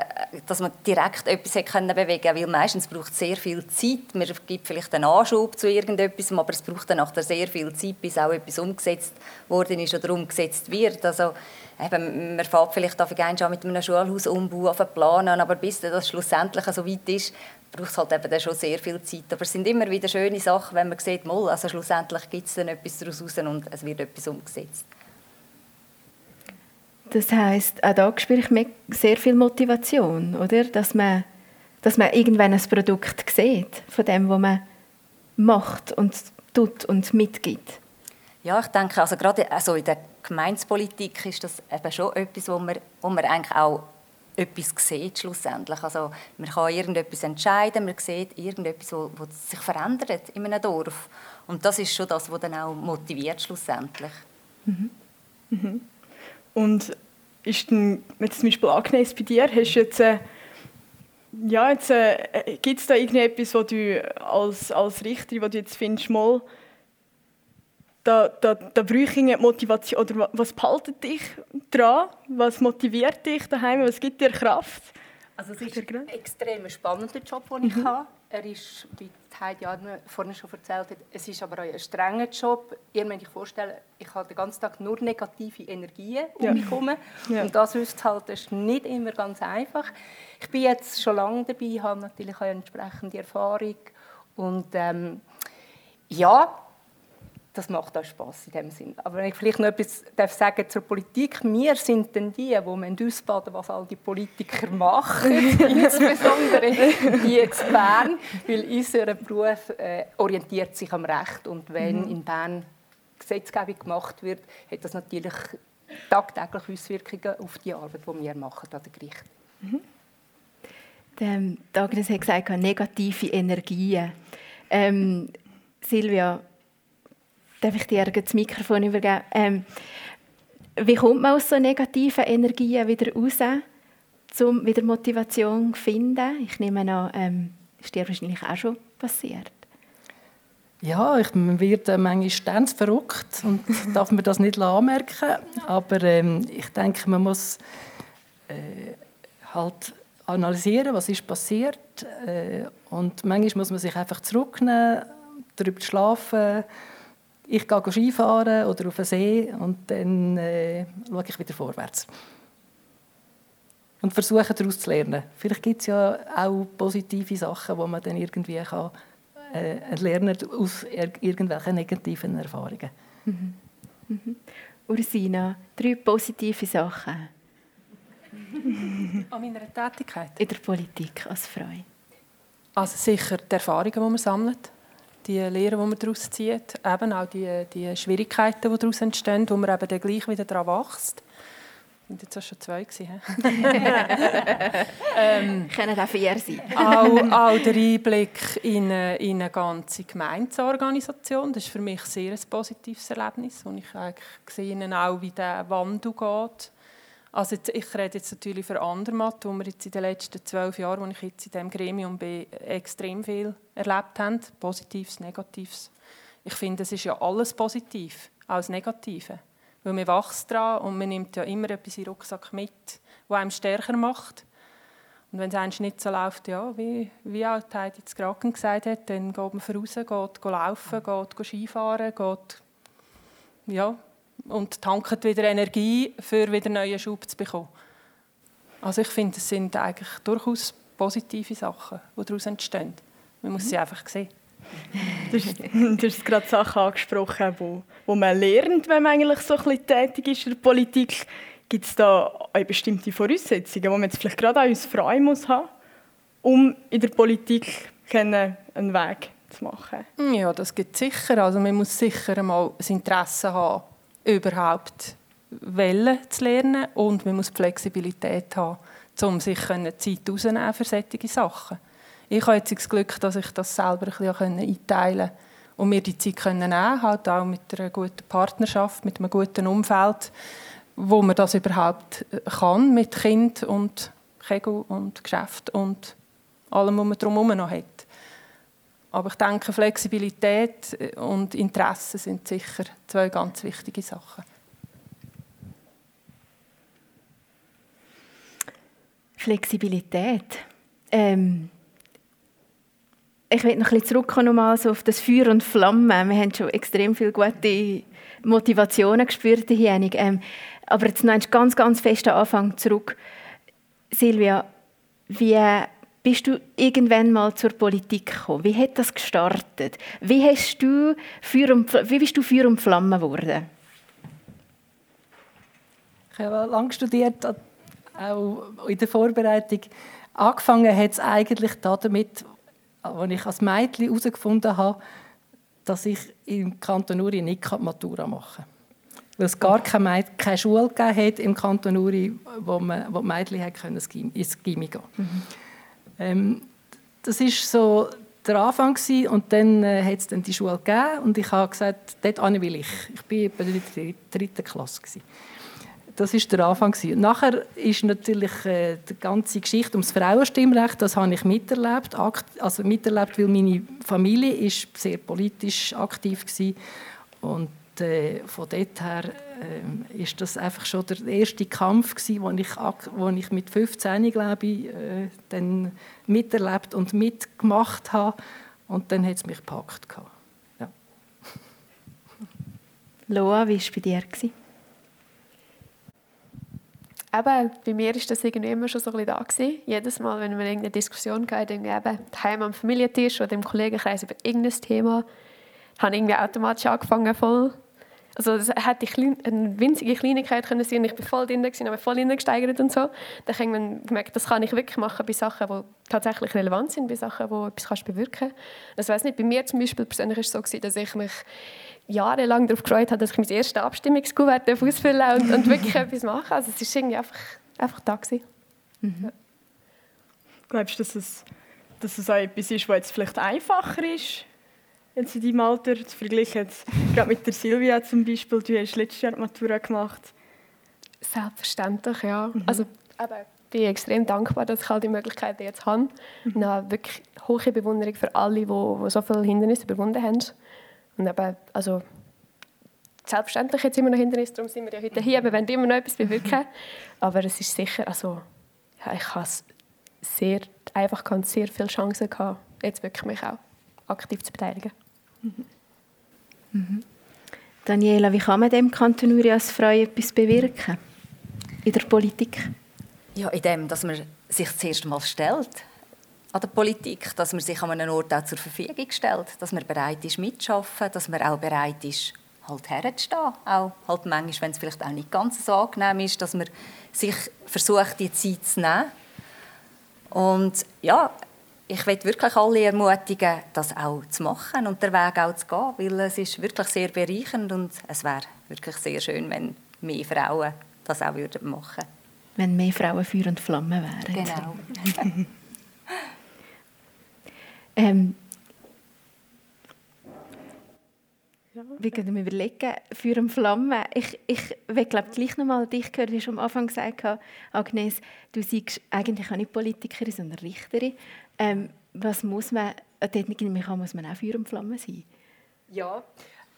dass man direkt etwas können bewegen weil meistens braucht es sehr viel Zeit. Man gibt vielleicht einen Anschub zu irgendetwas, aber es braucht dann nachher sehr viel Zeit, bis auch etwas umgesetzt worden ist oder umgesetzt wird. Also eben, man fährt vielleicht schon mit einem Schulhausumbau auf einen Plan an, aber bis das schlussendlich so weit ist, braucht es halt eben dann schon sehr viel Zeit. Aber es sind immer wieder schöne Sachen, wenn man sieht, mal, also schlussendlich gibt es dann etwas daraus und es wird etwas umgesetzt. Das heißt, auch da spüre ich sehr viel Motivation, oder? Dass man, dass man irgendwann ein Produkt sieht von dem, was man macht und tut und mitgibt. Ja, ich denke, also gerade also in der Gemeinspolitik ist das eben schon etwas, wo man, wo man eigentlich auch etwas sieht schlussendlich. Also man kann irgendetwas entscheiden, man sieht irgendetwas, wo, sich verändert in einem Dorf. Und das ist schon das, was dann auch motiviert schlussendlich. Mhm. Mhm. Und ist denn, jetzt zum Beispiel Agnes, bei dir, hast jetzt, äh, ja, jetzt, äh, gibt es da irgendetwas, was du als, als Richterin, wo du jetzt findest, mal, da, da, da brauche ich Motivation. Oder was behaltet dich dran? Was motiviert dich daheim? Was gibt dir Kraft? Also es ist ein extrem spannender Job, den ich mhm. habe. Er ist, wie Heidi vorhin schon erzählt hat, es ist aber auch ein strenger Job. Ihr müsst euch vorstellen, ich habe den ganzen Tag nur negative Energien um ja. mich herum. Ja. Und das ist halt das ist nicht immer ganz einfach. Ich bin jetzt schon lange dabei, habe natürlich auch eine entsprechende Erfahrung. Und ähm, ja, das macht auch Spaß in dem Sinn. Aber wenn ich vielleicht noch etwas darf sagen zur Politik, wir sind dann die, die ausbaden was all die Politiker machen, [LAUGHS] insbesondere die in Bern, weil unser Beruf äh, orientiert sich am Recht und wenn mhm. in Bern Gesetzgebung gemacht wird, hat das natürlich tagtäglich Auswirkungen auf die Arbeit, die wir machen an den Gerichten. Mhm. Der Agnes hat gesagt, negative Energien. Ähm, Silvia, darf ich dir das Mikrofon übergeben? Ähm, wie kommt man aus so negativen Energien wieder raus, um wieder Motivation zu finden? Ich nehme an, ähm, ist dir wahrscheinlich auch schon passiert. Ja, ich werde manchmal ständig verrückt und [LAUGHS] darf mir das nicht anmerken. Aber ähm, ich denke, man muss äh, halt analysieren, was ist passiert. Äh, und manchmal muss man sich einfach zurücknehmen, darüber schlafen ich gehe Skifahren oder auf den See und dann äh, schaue ich wieder vorwärts. Und versuche daraus zu lernen. Vielleicht gibt es ja auch positive Sachen, die man dann irgendwie kann, äh, lernen aus irgendwelchen negativen Erfahrungen. Mhm. Mhm. Ursina, drei positive Sachen. An meiner Tätigkeit? In der Politik als Frau. Also sicher die Erfahrungen, die man sammelt die Lehren, die man daraus zieht, eben auch die, die Schwierigkeiten, die daraus entstehen, wo man eben dann gleich wieder daran wächst. Das sind jetzt auch schon zwei gewesen, [LAUGHS] ähm, Können auch vier sein. auch, auch der Einblick in eine, in eine ganze Gemeindeorganisation, das ist für mich sehr ein positives Erlebnis, und ich gesehen auch, wie der Wandel geht also jetzt, ich rede jetzt natürlich für Andermatt, wo wir jetzt in den letzten zwölf Jahren, wo ich jetzt in diesem Gremium bin, extrem viel erlebt haben. Positives, Negatives. Ich finde, es ist ja alles positiv, als Negative. Weil man wächst daran und man nimmt ja immer etwas in den Rucksack mit, was einem stärker macht. Und wenn es eigentlich nicht so läuft, ja, wie, wie auch Heidi jetzt gerade gesagt hat, dann geht man voraus, geht, geht laufen, geht, geht Skifahren, geht ja, und tanken wieder Energie, für wieder neuen Schub zu bekommen. Also ich finde, es sind eigentlich durchaus positive Sachen, die daraus entstehen. Man muss sie einfach sehen. Du hast, [LAUGHS] du hast gerade Sachen angesprochen, wo, wo man lernt, wenn man eigentlich so ein bisschen tätig ist in der Politik. Gibt es da bestimmte Voraussetzungen, die man jetzt vielleicht gerade auch uns frei muss haben, um in der Politik einen Weg zu machen? Ja, das gibt es sicher. Also man muss sicher einmal das Interesse haben überhaupt Wellen zu lernen und man muss Flexibilität haben, um sich Zeit rauszunehmen für solche Sachen. Ich habe jetzt das Glück, dass ich das selber ein bisschen einteilen konnte und mir die Zeit nehmen konnte, halt auch mit einer guten Partnerschaft, mit einem guten Umfeld, wo man das überhaupt äh, kann, mit Kind und Kegel und Geschäft und allem, was man drumherum noch hat. Aber ich denke, Flexibilität und Interesse sind sicher zwei ganz wichtige Sachen. Flexibilität. Ähm, ich will noch ein bisschen zurückkommen auf das Feuer und Flammen. Wir haben schon extrem viele gute Motivationen gespürt. Ähm, aber jetzt noch ganz, ganz fest am Anfang zurück. Silvia, wie bist du irgendwann mal zur Politik gekommen? Wie hat das gestartet? Wie, hast du Feuer und, wie bist du Feuer und Flamme geworden? Ich habe lange studiert, auch in der Vorbereitung. Angefangen hat es eigentlich damit, als ich als Mädchen herausgefunden habe, dass ich im Kanton Uri nicht Matura machen kann. Weil es gar keine, keine Schule hat im Kanton Uri, wo, man, wo die Mädchen ins Gimmi gehen konnten. Mhm. Ähm, das ist so der Anfang gewesen, und dann äh, hat es dann die Schule gegeben und ich habe gesagt, dort will ich. Ich war in der dritten Klasse. Gewesen. Das ist der Anfang. Gewesen. Nachher ist natürlich äh, die ganze Geschichte ums Frauenstimmrecht, das habe ich miterlebt. Also miterlebt, weil meine Familie ist sehr politisch aktiv war. Und äh, von dort her äh, ist das einfach schon der erste Kampf gewesen, den ich, wo ich mit 15, glaube ich, äh, dann miterlebt und mitgemacht habe. Und dann hat es mich gepackt. Ja. [LAUGHS] Loa, wie war es bei dir? Gewesen? Eben, bei mir war das irgendwie immer schon so ein bisschen da. Gewesen. Jedes Mal, wenn wir irgendeine Diskussion hatten, irgendwie eben daheim am Familientisch oder im Kollegenkreis über irgendein Thema, habe ich irgendwie automatisch angefangen, voll also es hätte eine winzige Kleinigkeit können sein ich war voll drin, aber voll gesteigert und so. Dann habe ich gemerkt, das kann ich wirklich machen bei Sachen, die tatsächlich relevant sind, bei Sachen, die etwas kannst bewirken kannst. Also, weiß nicht, bei mir zum Beispiel persönlich war es so, dass ich mich jahrelang darauf gefreut habe, dass ich mein erstes Abstimmungskuvert ausfüllen und, und wirklich [LAUGHS] etwas machen Also es war irgendwie einfach, einfach da. Mhm. Ja. Glaubst du, dass es, dass es auch etwas ist, was jetzt vielleicht einfacher ist, jetzt in deinem Alter zu vergleichen? Gerade mit der Silvia zum Beispiel, du hast letztes Jahr die Matura gemacht. Selbstverständlich, ja. Mhm. Also, aber ich bin extrem dankbar, dass ich all die Möglichkeiten jetzt habe. Mhm. Und habe wirklich hohe Bewunderung für alle, die, die so viele Hindernisse überwunden haben. Und eben, also, selbstverständlich jetzt immer noch Hindernisse, darum sind wir ja heute hier, wir wollen immer noch etwas bewirken. Aber es ist sicher, also, ja, ich habe sehr einfach gehabt, sehr viele Chancen gehabt, jetzt wirklich mich auch aktiv zu beteiligen. Mhm. Daniela, wie kann man dem Kanton Uri als Frau etwas bewirken in der Politik? Ja, indem, dass man sich zuerst mal stellt an der Politik, dass man sich an einem Ort auch zur Verfügung stellt, dass man bereit ist mitzuschaffen, dass man auch bereit ist, halt herzustehen. Auch halt manchmal, wenn es vielleicht auch nicht ganz so angenehm ist, dass man sich versucht, die Zeit zu nehmen. Und ja, ich will wirklich alle ermutigen, das auch zu machen und den Weg auch zu gehen, weil es ist wirklich sehr bereichernd und es wäre wirklich sehr schön, wenn mehr Frauen das auch machen würden Wenn mehr Frauen Feuer und Flamme wären. Genau. [LAUGHS] ähm. Wir können überlegen, für eine Flamme. Ich, ich will glaube gleich noch mal dich hören, wie du am Anfang gesagt hast, Agnes, du siehst eigentlich auch nicht Politikerin, sondern Richterin. Ähm, was muss man, dort muss man auch für eine Flamme sein? Ja,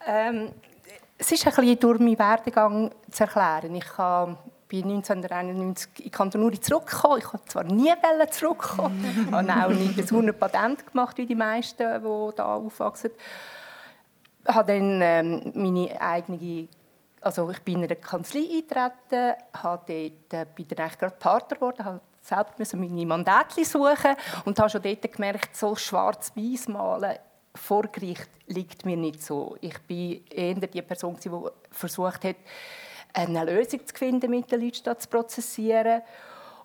ähm, es ist ein bisschen durch meinen Werdegang zu erklären. Ich habe bin 1991 in Kanton Uri zurückgekommen. Ich wollte zwar nie zurückkommen, [LAUGHS] habe auch nicht das 100 Patent gemacht, wie die meisten, die hier aufwachsen. Ich habe dann ähm, meine eigene also ich bin in eine Kanzlei eingetreten, habe dort, äh, bin dann gerade Partner geworden, habe selbst meine Mandate suchen und habe schon dort gemerkt, so schwarz-weiß malen vor Gericht liegt mir nicht so. Ich bin eher die Person, die versucht hat, eine Lösung zu finden, mit den Leuten zu prozessieren.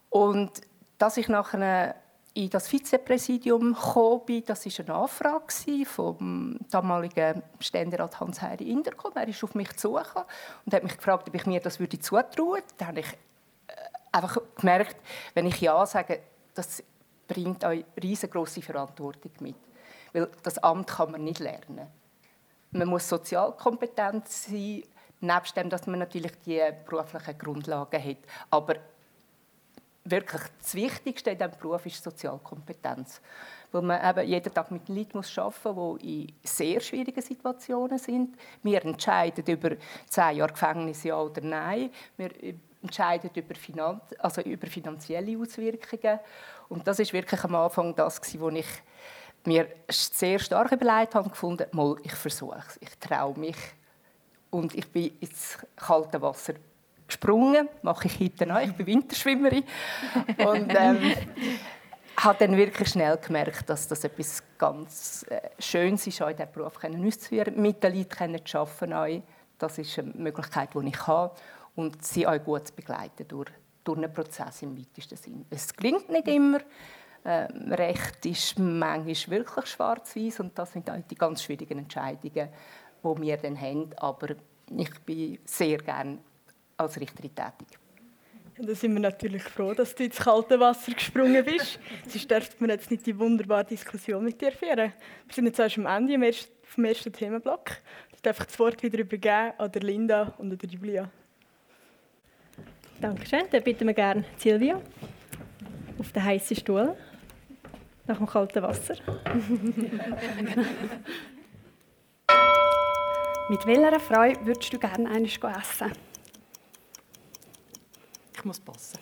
Und dass ich nachher in das Vizepräsidium gekommen bin, das war eine Anfrage vom damaligen Ständerat Hans-Heiri Inderkomm. Er ist auf mich zugekommen und hat mich gefragt, ob ich mir das zutrauen würde. Da habe ich einfach gemerkt, wenn ich Ja sage, das bringt euch riesengroße Verantwortung mit. Weil das Amt kann man nicht lernen. Man muss sozialkompetent sein, nebst dem, dass man natürlich die beruflichen Grundlagen hat. Aber wirklich das Wichtigste in diesem Beruf ist Sozialkompetenz. Weil man eben jeden Tag mit Leuten muss arbeiten muss, die in sehr schwierigen Situationen sind. Wir entscheiden über zehn Jahre Gefängnis, ja oder nein. Wir entscheiden über, Finan also über finanzielle Auswirkungen. Und das ist wirklich am Anfang das, was ich mir sehr stark überlegt habe und gefunden, mal, ich versuche es, ich traue mich. Und ich bin ins kalte Wasser gesprungen, mache ich heute noch, ich bin Winterschwimmerin. Und ähm, [LAUGHS] habe dann wirklich schnell gemerkt, dass das etwas ganz äh, Schönes ist, auch in diesem Beruf auszuführen, mit den Leuten zu arbeiten. Das ist eine Möglichkeit, die ich habe und sie auch gut begleiten durch, durch einen Prozess im weitesten Sinn. Es gelingt nicht immer. Ähm, Recht ist manchmal wirklich schwarz-weiß und das sind auch die ganz schwierigen Entscheidungen, die wir dann haben. Aber ich bin sehr gerne als Richterin tätig. Da sind wir natürlich froh, dass du ins kalte Wasser gesprungen bist. Sonst dürften wir jetzt nicht die wunderbare Diskussion mit dir führen. Wir sind jetzt erst am Ende vom ersten Themenblock. Ich darf das Wort wieder übergeben an Linda und an Julia. Dankeschön. Dann bitten wir gerne Silvia auf den heißen Stuhl nach dem kalten Wasser. [LAUGHS] Mit welcher Frau würdest du gerne eines essen? Ich muss passen.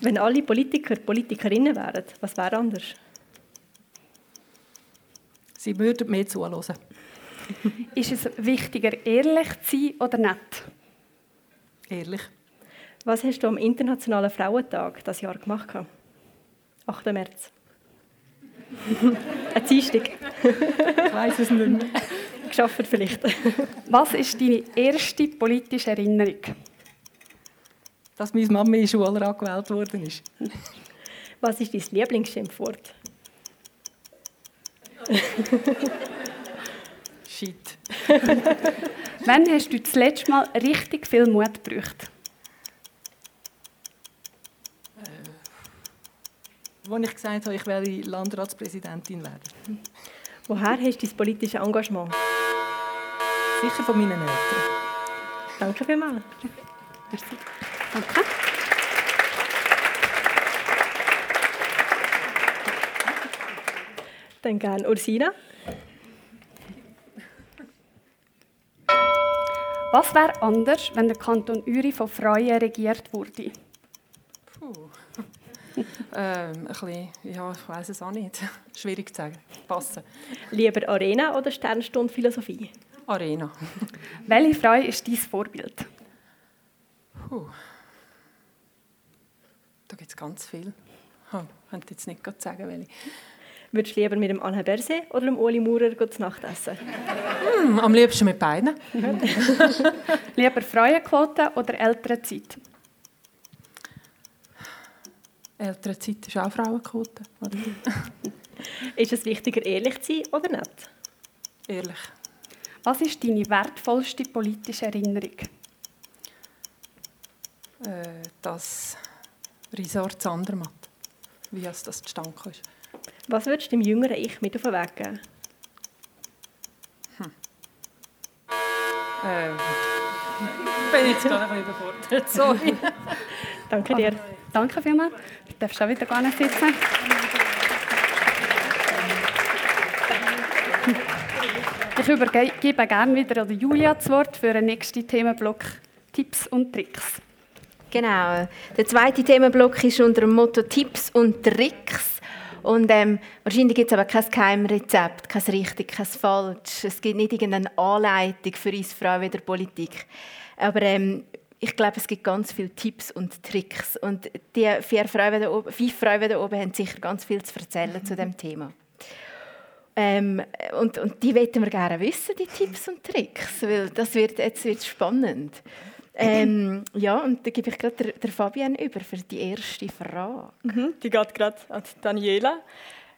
Wenn alle Politiker Politikerinnen wären, was wäre anders? Sie würden mehr zuhören. Ist es wichtiger, ehrlich zu sein oder nicht? Ehrlich. Was hast du am Internationalen Frauentag das Jahr gemacht? 8. März. [LAUGHS] Ein Dienstag. ich weiß es nicht mehr. Geschafft vielleicht. Was ist deine erste politische Erinnerung? Dass meine Mama in Schulrat gewählt worden ist. Was ist dein Lieblingsschimpfwort? Shit. [LAUGHS] Wann hast du das letzte Mal richtig viel Mut gebraucht? Als ich gesagt habe, ich werde Landratspräsidentin werden. Woher hast du dein politisches Engagement? Sicher von meinen Eltern. Danke vielmals. Danke. Dann gerne Ursina. Was wäre anders, wenn der Kanton Uri von Frauen regiert wurde? Puh. [LAUGHS] ähm, ein bisschen, ja, ich weiß es auch nicht. [LAUGHS] Schwierig zu sagen. Passen. Lieber Arena oder Sternstunde Philosophie? Arena. [LAUGHS] Welche Frau ist dein Vorbild? Puh. Da gibt es ganz viel. Oh, ich könnte jetzt nicht sagen, welche. Würdest du lieber mit dem Anne Berset oder dem Uli Maurer zu Nacht essen? Hm, am liebsten mit beiden. lieber Frauenquote oder ältere Zeit? Ältere Zeit ist auch Frauenquote. [LAUGHS] ist es wichtiger, ehrlich zu sein oder nicht? Ehrlich. Was ist deine wertvollste politische Erinnerung? Äh, das Resort Zandermatt. Wie es das zustande ist. Was würdest du dem jüngeren Ich mit auf den Weg geben? Hm. Äh, bin jetzt gerade ein bisschen überfordert. Sorry. [LAUGHS] Danke dir. Danke vielmals. Du darfst auch wieder gerne sitzen. Ich übergebe gerne wieder an Julia das Wort für den nächsten Themenblock Tipps und Tricks. Genau. Der zweite Themenblock ist unter dem Motto Tipps und Tricks. Und ähm, wahrscheinlich gibt es aber kein Geheimrezept, kein richtig, kein falsch. Es gibt nicht irgendeine Anleitung für uns Frauen in der Politik. Aber ähm, ich glaube, es gibt ganz viele Tipps und Tricks. Und die vier Frauen da oben, fünf Frauen da oben haben sicher ganz viel zu erzählen zu dem Thema. Ähm, und, und die wollten wir gerne wissen, die Tipps und Tricks, weil das wird, jetzt wird spannend. Ähm, ja, und da gebe ich gerade der, der Fabian über für die erste Frage. Mhm, die geht gerade an Daniela.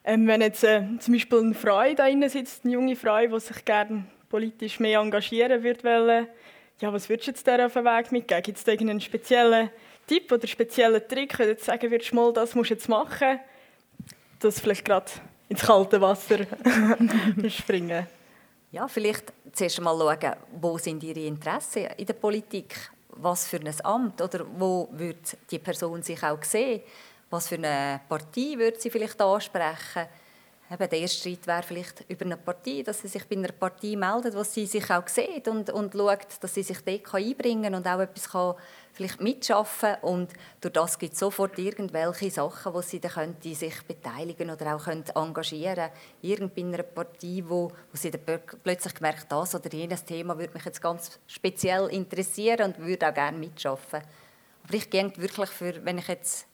Ähm, wenn jetzt äh, zum Beispiel eine Frau da drin sitzt, eine junge Frau, die sich gerne politisch mehr engagieren würde, ja, was würdest du jetzt der auf den Weg mitgeben? Gibt es da irgendeinen speziellen Tipp oder speziellen Trick, wenn du jetzt sagen würdest, mal, das musst du jetzt machen, dass vielleicht gerade ins kalte Wasser [LAUGHS] springen? Ja, vielleicht zuerst einmal schauen, wo sind ihre Interessen in der Politik? Was für ein Amt oder wo wird die Person sich auch sehen? Was für eine Partei würde sie vielleicht ansprechen? Eben, der erste Schritt wäre vielleicht über eine Partei, dass sie sich bei einer Partei meldet, was sie sich auch sieht und, und schaut, dass sie sich dort einbringen kann und auch etwas kann vielleicht mitschaffen und durch das gibt es sofort irgendwelche Sachen, wo sie dann könnte sich beteiligen oder auch können engagieren irgendwie in einer Partei, wo, wo sie dann plötzlich gemerkt das oder jenes Thema würde mich jetzt ganz speziell interessieren und würde auch gerne mitschaffen. Aber ich gehe wirklich für, wenn ich jetzt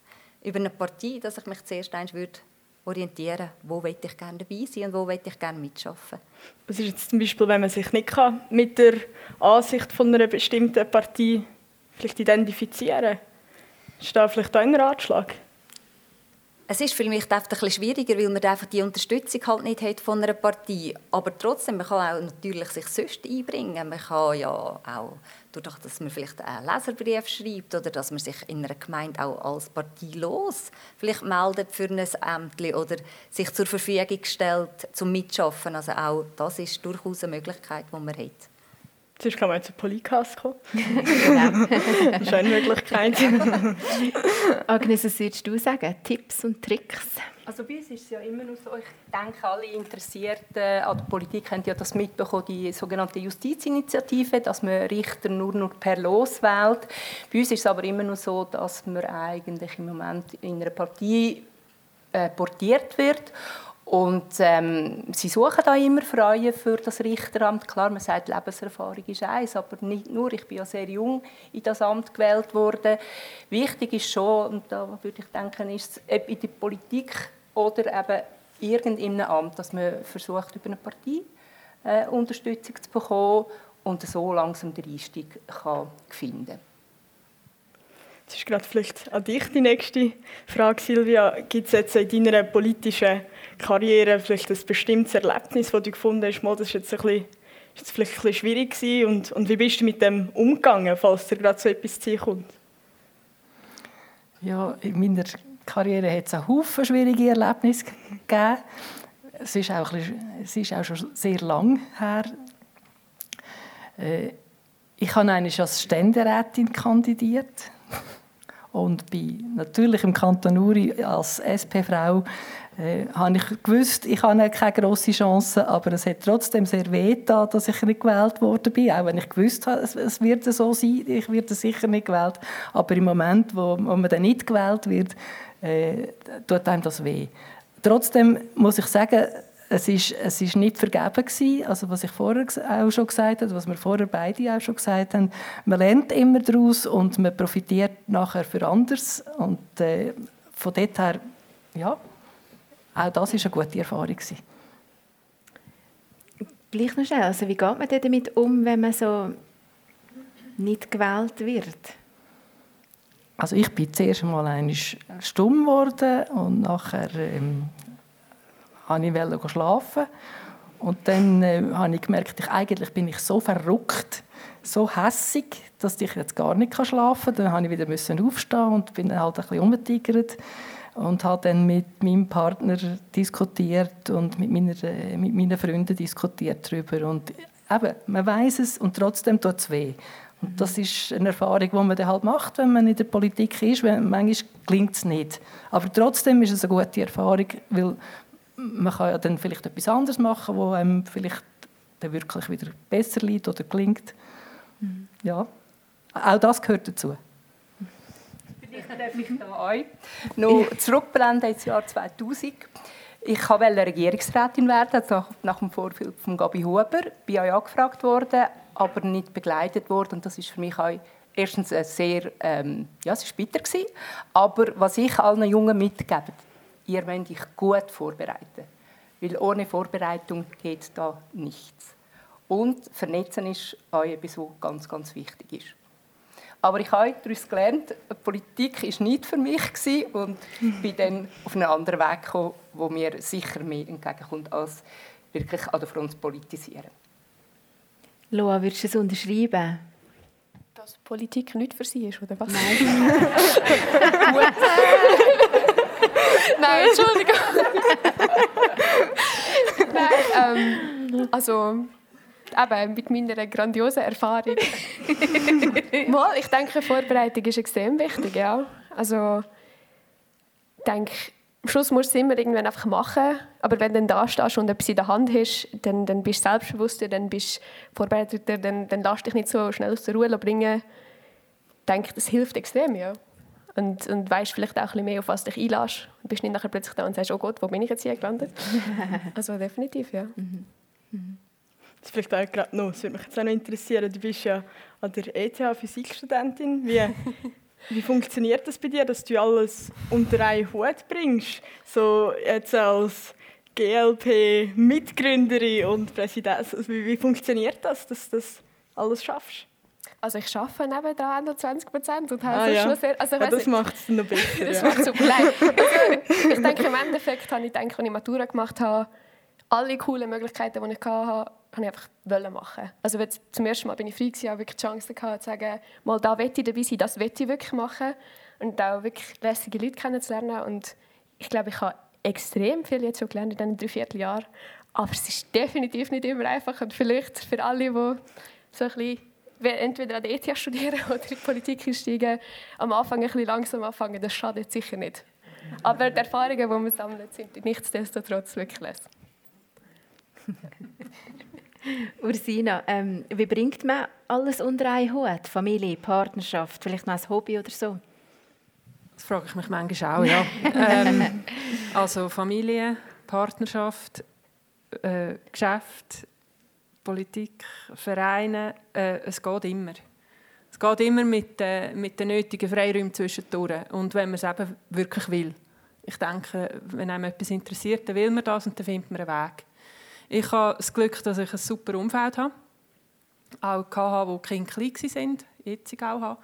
über eine Partei, dass ich mich zuerst eins würde orientieren, wo will ich gerne dabei sein und wo will ich gerne mitschaffen. Was ist jetzt zum Beispiel, wenn man sich nicht kann, mit der Ansicht von einer bestimmten Partei vielleicht identifizieren? Ist da vielleicht ein Ratschlag? Es ist vielleicht einfach ein schwieriger, weil man einfach die Unterstützung halt nicht hat von einer Partei. Aber trotzdem, man kann auch natürlich sich sonst einbringen. Man kann ja auch, dadurch, dass man vielleicht einen Leserbrief schreibt oder dass man sich in einer Gemeinde auch als Partei los vielleicht meldet für ein Amt oder sich zur Verfügung stellt zum Mitschaffen. Also auch das ist durchaus eine Möglichkeit, die man hat. Zuerst kann man zu Polycast kommen. [LAUGHS] genau. das ist eine Möglichkeit. [LAUGHS] Agnes, was würdest du sagen? Tipps und Tricks? Also bei uns ist es ja immer noch so, ich denke, alle Interessierten an der Politik haben ja das mitbekommen, die sogenannte Justizinitiative, dass man Richter nur noch per Los wählt. Bei uns ist es aber immer noch so, dass man eigentlich im Moment in einer Partei äh, portiert wird und ähm, sie suchen da immer Freunde für das Richteramt. Klar, man sagt, Lebenserfahrung ist eins, aber nicht nur. Ich bin ja sehr jung in das Amt gewählt worden. Wichtig ist schon, und da würde ich denken, ist es in der Politik oder eben irgendeinem Amt, dass man versucht, über eine Partei äh, Unterstützung zu bekommen und so langsam den Einstieg kann finden Das ist gerade vielleicht an dich die nächste Frage, Silvia. Gibt es jetzt in deiner politischen Karriere vielleicht ein bestimmtes Erlebnis, das du gefunden hast, das ist jetzt, ein bisschen, ist vielleicht ein bisschen schwierig gewesen und, und wie bist du mit dem umgegangen, falls dir gerade so etwas zu kommt? Ja, in meiner Karriere hat es einen Haufen schwierige Erlebnisse gegeben. Es ist auch, bisschen, es ist auch schon sehr lang her. Äh, ich habe als Ständerätin kandidiert und bin natürlich im Kanton Uri als SP-Frau äh, habe ich gewusst, ich habe keine grosse Chance, aber es hat trotzdem sehr weh getan, dass ich nicht gewählt worden bin, auch wenn ich gewusst habe, es, wird so sein, ich werde sicher nicht gewählt, aber im Moment, wo, wo man dann nicht gewählt wird, äh, tut einem das weh. Trotzdem muss ich sagen, es ist, es ist nicht vergeben gewesen. Also was ich vorher auch schon gesagt habe, was wir vorher beide auch schon gesagt haben, man lernt immer daraus und man profitiert nachher für anders und äh, von dort her, ja, auch das war eine gute Erfahrung. Gleich noch schnell, also wie geht man damit um, wenn man so nicht gewählt wird? Also ich bin zuerst einmal stumm geworden und nachher ähm, wollte ich schlafen. Und dann äh, habe ich gemerkt, ich, eigentlich bin ich so verrückt, so hässig, dass ich jetzt gar nicht schlafen kann. Dann musste ich wieder aufstehen und bin halt ein bisschen umgetigert und habe dann mit meinem Partner diskutiert und mit, meiner, äh, mit meinen Freunden diskutiert darüber. Und eben, man weiß es und trotzdem tut es weh. Und das ist eine Erfahrung, die man dann halt macht, wenn man in der Politik ist. Manchmal klingt es nicht. Aber trotzdem ist es eine gute Erfahrung, weil man kann ja dann vielleicht etwas anderes machen, wo einem vielleicht dann wirklich wieder besser liegt oder klingt. Mhm. Ja, auch das gehört dazu. Darf ich da euch noch zurückblenden ins Jahr 2000. Ich wollte Regierungsrätin werden, also nach dem Vorbild von Gabi Huber. Ich bin auch angefragt worden, aber nicht begleitet worden. Und das ist für mich auch erstens sehr, ähm, ja, es war bitter gewesen. Aber was ich allen Jungen mitgebe, ihr wollt euch gut vorbereiten. Weil ohne Vorbereitung geht da nichts. Und Vernetzen ist auch etwas, was ganz, ganz wichtig ist. Aber ich habe daraus gelernt, Politik war nicht für mich und bin dann auf einen anderen Weg gekommen, der mir sicher mehr entgegenkommt, als wirklich an der Front zu politisieren. Loa, würdest du es unterschreiben? Dass Politik nicht für sie ist, oder was? Nein. Nein, Entschuldigung. [LAUGHS] Nein, ähm, also eben mit meiner grandiosen Erfahrung. [LAUGHS] Mal, ich denke, Vorbereitung ist extrem wichtig, ja. Also, ich denke, am Schluss musst du es immer irgendwann einfach machen. Aber wenn du dann da stehst und etwas in der Hand hast, dann, dann bist du selbstbewusster, dann bist du vorbereiteter, dann, dann lässt dich nicht so schnell aus der Ruhe bringen. Ich denke, das hilft extrem, ja. Und, und weißt vielleicht auch ein bisschen mehr, auf was dich einlässt. Du bist nicht nachher plötzlich da und sagst, oh Gott, wo bin ich jetzt hier gelandet? [LAUGHS] also definitiv, ja. Mhm. Mhm. Das vielleicht auch gerade noch, das würde mich jetzt auch noch interessieren. Du bist ja an der ETH Physikstudentin. Wie, [LAUGHS] wie funktioniert das bei dir, dass du alles unter einen Hut bringst? So jetzt als GLP-Mitgründerin und Präsidentin. Also wie, wie funktioniert das, dass du das alles schaffst? Also ich arbeite nebenan noch 20 Prozent und habe ah, ja. schon sehr... Also, ja, das macht es noch [LAUGHS] besser. das ja. macht super leid. [LAUGHS] Also, ich denke, im Endeffekt habe ich, denke, als ich Matura gemacht habe, alle coolen Möglichkeiten, die ich hatte, habe ich einfach machen. Also jetzt, zum ersten Mal bin ich frei gewesen, habe wirklich die Chance gehabt, zu sagen, mal da will ich dabei sein, das will ich wirklich machen. Und auch wirklich lässige Leute kennenzulernen. Und ich glaube, ich habe extrem viel jetzt schon gelernt in diesen drei Vierteljahren, aber es ist definitiv nicht immer einfach. Und vielleicht für alle, die so ein bisschen entweder an der ETH studieren [LAUGHS] oder in die Politik einsteigen, am Anfang ein bisschen langsam anfangen, das schadet sicher nicht. Aber die Erfahrungen, die man sammelt, sind nichtsdestotrotz wirklich [LAUGHS] Ursina, ähm, wie bringt man alles unter einen Hut? Familie, Partnerschaft, vielleicht noch ein Hobby oder so? Das frage ich mich manchmal auch, ja. [LAUGHS] ähm, also Familie, Partnerschaft, äh, Geschäft, Politik, Vereine, äh, es geht immer. Es geht immer mit, äh, mit den nötigen Freiräumen zwischendurch. Und wenn man es eben wirklich will. Ich denke, wenn einem etwas interessiert, dann will man das und dann findet man einen Weg. Ich habe das Glück, dass ich ein super Umfeld habe. Auch hatte, wo die Kinder klein waren, jetzt auch habe,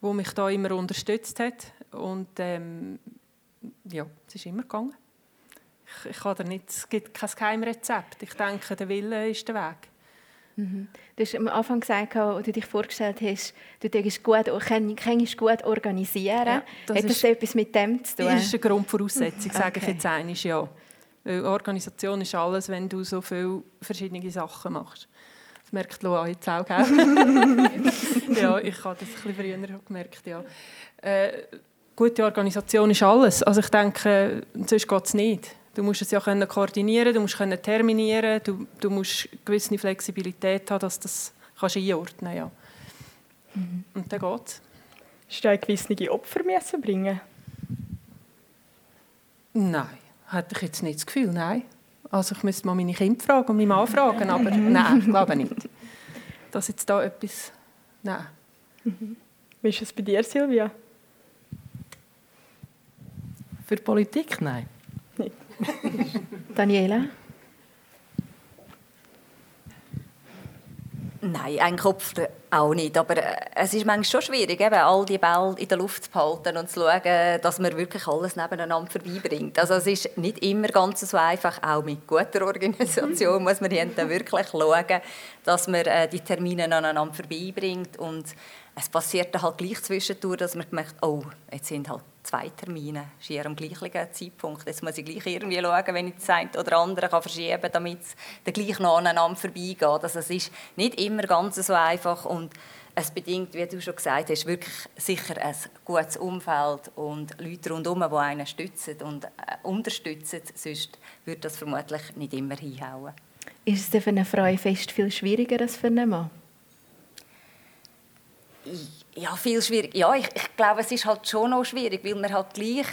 wo mich da immer unterstützt hat. Und ähm, ja, es ist immer gegangen. Ich, ich kann nicht, es gibt kein Geheimrezept. Ich denke, der Wille ist der Weg. Mhm. Du hast am Anfang gesagt, als du dich vorgestellt hast, du kannst gut, kannst gut organisieren. Ja, das Hat das ist, etwas mit dem zu tun? Das ist eine Grundvoraussetzung, okay. sage ich jetzt einmal, ja. Organisation ist alles, wenn du so viele verschiedene Sachen machst. Das merkt Loa jetzt auch, [LAUGHS] ja, ich habe das ein bisschen früher gemerkt, ja. Äh, gute Organisation ist alles. Also ich denke, sonst geht es nicht. Du musst es ja können koordinieren, du musst können terminieren, du, du musst gewisse Flexibilität haben, dass du das kannst einordnen ja. Mhm. Und dann geht es. Hast du gewisse Opfer bringen? Nein, hatte ich jetzt nicht das Gefühl, nein. Also ich müsste mal meine Kinder fragen und meine Mann fragen, aber [LAUGHS] nein, ich glaube nicht. Dass jetzt da etwas... Nein. Mhm. Wie ist es bei dir, Silvia? Für Politik? Nein. [LAUGHS] Daniela? Nein, ein Kopf auch nicht. Aber äh, es ist manchmal schon schwierig, eben, all die Bälle in der Luft zu behalten und zu schauen, dass man wirklich alles nebeneinander vorbeibringt. Also es ist nicht immer ganz so einfach, auch mit guter [LAUGHS] Organisation muss man dann wirklich schauen, dass man äh, die Termine aneinander vorbeibringt. Und es passiert dann halt gleich zwischendurch, dass man merkt, oh, jetzt sind halt zwei Termine, schier am gleichen Zeitpunkt. Jetzt muss ich gleich irgendwie schauen, wenn ich das eine oder andere kann verschieben kann, damit es dann gleich noch aneinander vorbeigeht. Also es ist nicht immer ganz so einfach und es bedingt, wie du schon gesagt hast, wirklich sicher ein gutes Umfeld und Leute rundherum, die einen stützen und äh, unterstützen. Sonst würde das vermutlich nicht immer hinhauen. Ist es denn für eine Frau fest viel schwieriger als für einen Mann? Ja, viel schwierig. Ja, ich, ich glaube, es ist halt schon noch schwierig, weil man halt gleich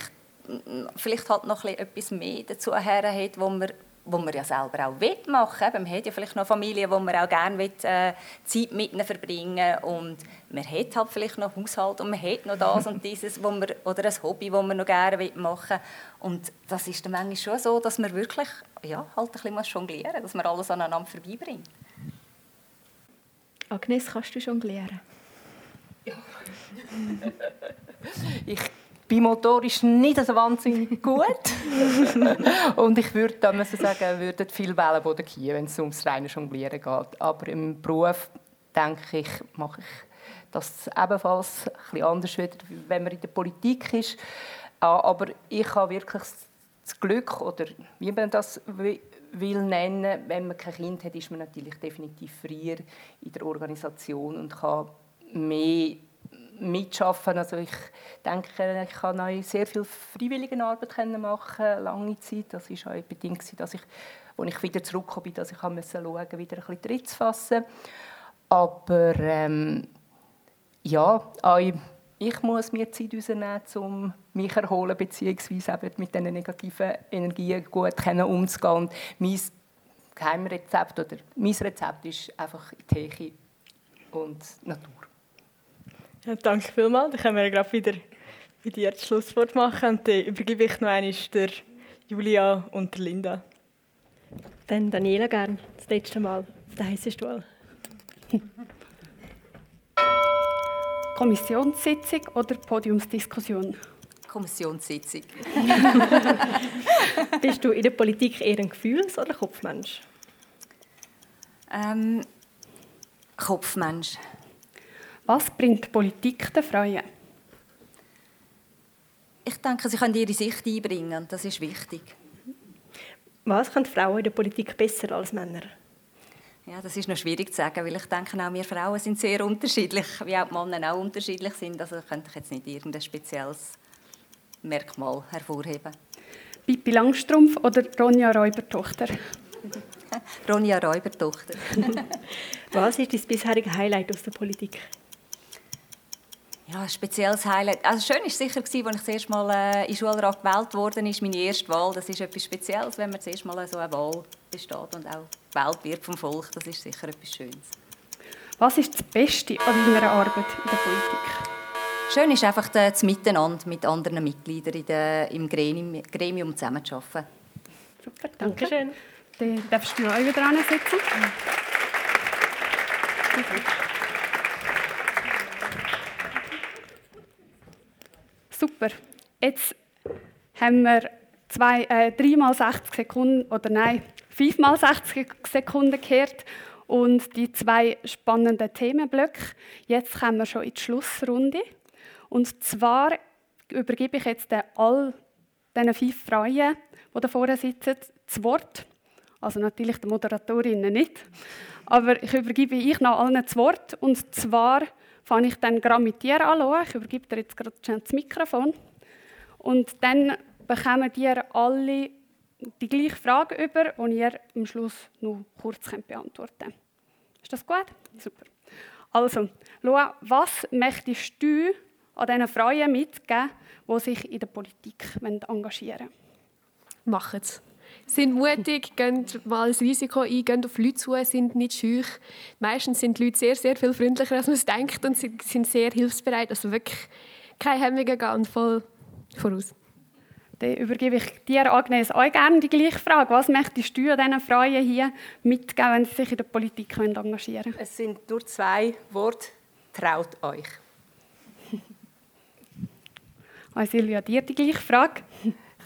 vielleicht halt noch etwas mehr dazu hat, wo man, wo man ja selber auch will machen will. Man hat ja vielleicht noch Familie, wo man auch gerne will, äh, Zeit mit ihnen verbringen und man hat halt vielleicht noch Haushalt und man hat noch das und dieses, wo man, oder ein Hobby, das man noch gerne will machen Und das ist dann manchmal schon so, dass man wirklich ja, halt ein bisschen jonglieren muss, dass man alles aneinander vorbeibringt. Agnes, kannst du jonglieren? Ich bin motorisch nicht so wahnsinnig gut. und ich würde da müssen sagen, würde viel Wellenboden gehen, wenn es ums reine Jonglieren geht. Aber im Beruf, denke ich, mache ich das ebenfalls bisschen anders, wenn man in der Politik ist. Aber ich habe wirklich das Glück, oder wie man das will nennen, wenn man kein Kind hat, ist man natürlich definitiv freier in der Organisation und kann mehr mitschaffen. Also ich denke, ich kann auch sehr viel freiwillige Arbeit machen, lange Zeit. Das war auch bedingt, dass ich, als ich wieder zurückgekommen bin, dass ich schauen musste, wieder ein bisschen Tritt zu fassen. Aber ähm, ja, auch ich muss mir Zeit rausnehmen, um mich zu erholen, beziehungsweise mit diesen negativen Energien gut umzugehen. Und mein Geheimrezept oder mein Rezept ist einfach Tee und Natur. Ja, danke vielmals. Dann können wir gerade wieder bei dir das Schlusswort machen. Und dann übergebe ich noch einmal der Julia und der Linda. Dann Daniela gern, das letzte Mal auf der heißen Stuhl. [LAUGHS] Kommissionssitzung oder Podiumsdiskussion? Kommissionssitzung. [LAUGHS] Bist du in der Politik eher ein Gefühls- oder Kopfmensch? Ähm, Kopfmensch. Was bringt Politik den Frauen? Ich denke, sie können ihre Sicht einbringen. Das ist wichtig. Was können Frauen in der Politik besser als Männer? Ja, das ist noch schwierig zu sagen, weil ich denke, auch wir Frauen sind sehr unterschiedlich, [LAUGHS] wie auch die Männer auch unterschiedlich sind. Also könnte ich jetzt nicht irgendein spezielles Merkmal hervorheben. Pippi Langstrumpf oder Ronja Räubertochter? [LAUGHS] Ronja Räubertochter. [LAUGHS] Was ist dein bisheriges Highlight aus der Politik? Ja, ein spezielles Highlight. Also schön war sicher, als ich das erste Mal äh, in Schulrat gewählt wurde, ist meine erste Wahl. Das ist etwas Spezielles, wenn man das erste Mal so eine Wahl besteht und auch gewählt wird vom Volk. Das ist sicher etwas Schönes. Was ist das Beste an deiner Arbeit in der Politik? Schön ist einfach das Miteinander mit anderen Mitgliedern in der, im Gremium, Gremium zusammenzuarbeiten. Super, danke schön. Dann darfst du auch wieder ansetzen. Super. Jetzt haben wir zwei, äh, dreimal 60 Sekunden, oder nein, fünfmal 60 Sekunden gehört und die zwei spannenden Themenblöcke. Jetzt kommen wir schon in die Schlussrunde. Und zwar übergebe ich jetzt all diesen fünf Frauen, die da vorne sitzen, das Wort. Also natürlich den Moderatorinnen nicht. Aber ich übergebe ich noch allen das Wort. Und zwar fange ich dann gerade mit dir an. Ich übergebe dir jetzt gerade das Mikrofon. Und dann bekommen ihr alle die gleiche Frage über, die ihr am Schluss noch kurz beantworten könnt. Ist das gut? Super. Also, Loa, was möchtest du an diesen Frauen mitgeben, die sich in der Politik engagieren wollen? Machen es. Sind mutig, gehen mal das Risiko ein, gehen auf Leute zu, sind nicht schüch. Meistens sind die Leute sehr, sehr viel freundlicher, als man es denkt und sind sehr hilfsbereit. Also wirklich keine Hemmungen, gehen voll voraus. Dann übergebe ich dir, Agnes, auch gerne die gleiche Frage. Was möchtest du an diesen Frauen hier mitgeben, wenn sie sich in der Politik engagieren können? Es sind nur zwei Worte. Traut euch. [LAUGHS] Also Silvia, dir die gleiche Frage.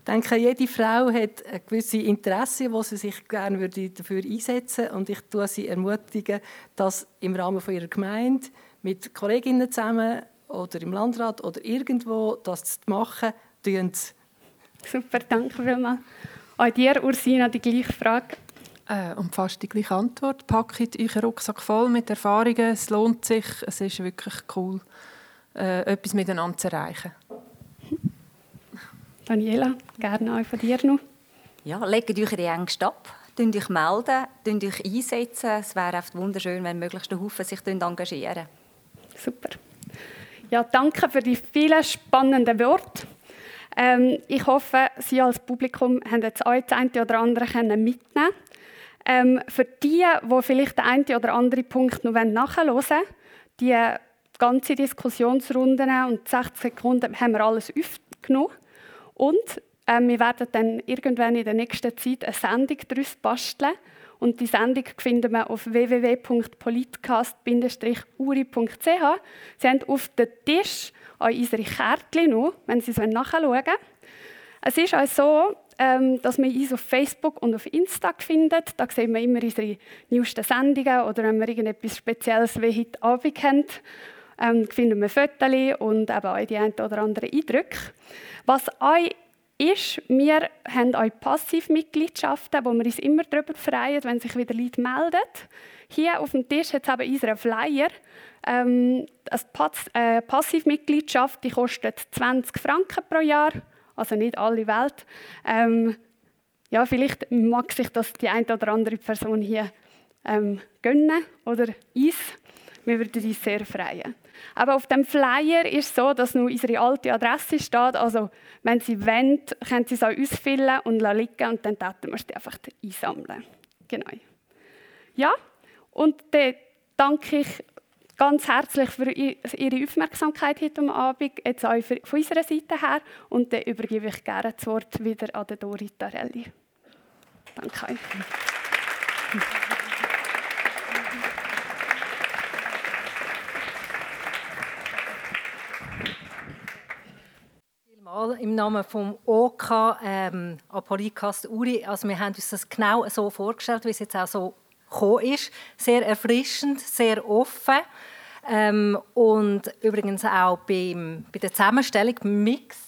Ich denke, jede Frau hat ein gewisses Interesse, wo sie sich gerne dafür einsetzen würde. Und ich tue sie ermutigen, das im Rahmen von ihrer Gemeinde mit Kolleginnen zusammen oder im Landrat oder irgendwo das zu machen, tun Super, danke vielmals. Auch dir, Ursina, die gleiche Frage. Äh, und fast die gleiche Antwort. Packt euren Rucksack voll mit Erfahrungen. Es lohnt sich. Es ist wirklich cool, äh, etwas miteinander zu erreichen. Daniela, gerne auch von dir noch. Ja, legt euch die Ängste ab, meldet euch melden, meldet euch einsetzen. Es wäre echt wunderschön, wenn möglichst Haufen sich engagieren. Super. Ja, danke für die vielen spannenden Worte. Ähm, ich hoffe, Sie als Publikum haben jetzt auch das eine oder andere mitnehmen ähm, Für die, die vielleicht den einen oder anderen Punkt noch nachhören wollen, die ganze Diskussionsrunden und 60 Sekunden haben wir alles aufgenommen. Und ähm, wir werden dann irgendwann in der nächsten Zeit eine Sendung daraus basteln. Und die Sendung finden wir auf www.politcast-uri.ch. Sie haben auf dem Tisch auch unsere Kärtchen noch, wenn Sie es nachschauen wollen. Es ist auch so, ähm, dass man uns auf Facebook und auf Insta findet. Da sehen wir immer unsere neuesten Sendungen oder wenn wir irgendetwas Spezielles wie heute Abend haben, ähm, finden wir Fotos und eben auch die ein oder anderen Eindrücke. Was auch ist, wir haben auch Passivmitgliedschaften, wo wir uns immer darüber freuen, wenn sich wieder Leute melden. Hier auf dem Tisch hat es eben unseren Flyer. Ähm, eine äh, Passivmitgliedschaft die kostet 20 Franken pro Jahr, also nicht alle Welt. Ähm, ja, vielleicht mag sich das die eine oder andere Person hier ähm, gönnen oder uns. Wir würden uns sehr freuen. Aber auf dem Flyer ist es so, dass nur unsere alte Adresse steht. Also, wenn Sie wollen, können Sie es auch ausfüllen und liegen und dann täten wir sie einfach einsammeln. Genau. Ja, und dann danke ich ganz herzlich für Ihre Aufmerksamkeit heute Abend, jetzt auch von unserer Seite her. Und dann übergebe ich gerne das Wort wieder an Dori Tarelli. Danke euch. Im Namen vom OK ähm, Apolicast Uri. Also wir haben uns das genau so vorgestellt, wie es jetzt auch so gekommen ist. Sehr erfrischend, sehr offen. Ähm, und übrigens auch beim, bei der Zusammenstellung, Mix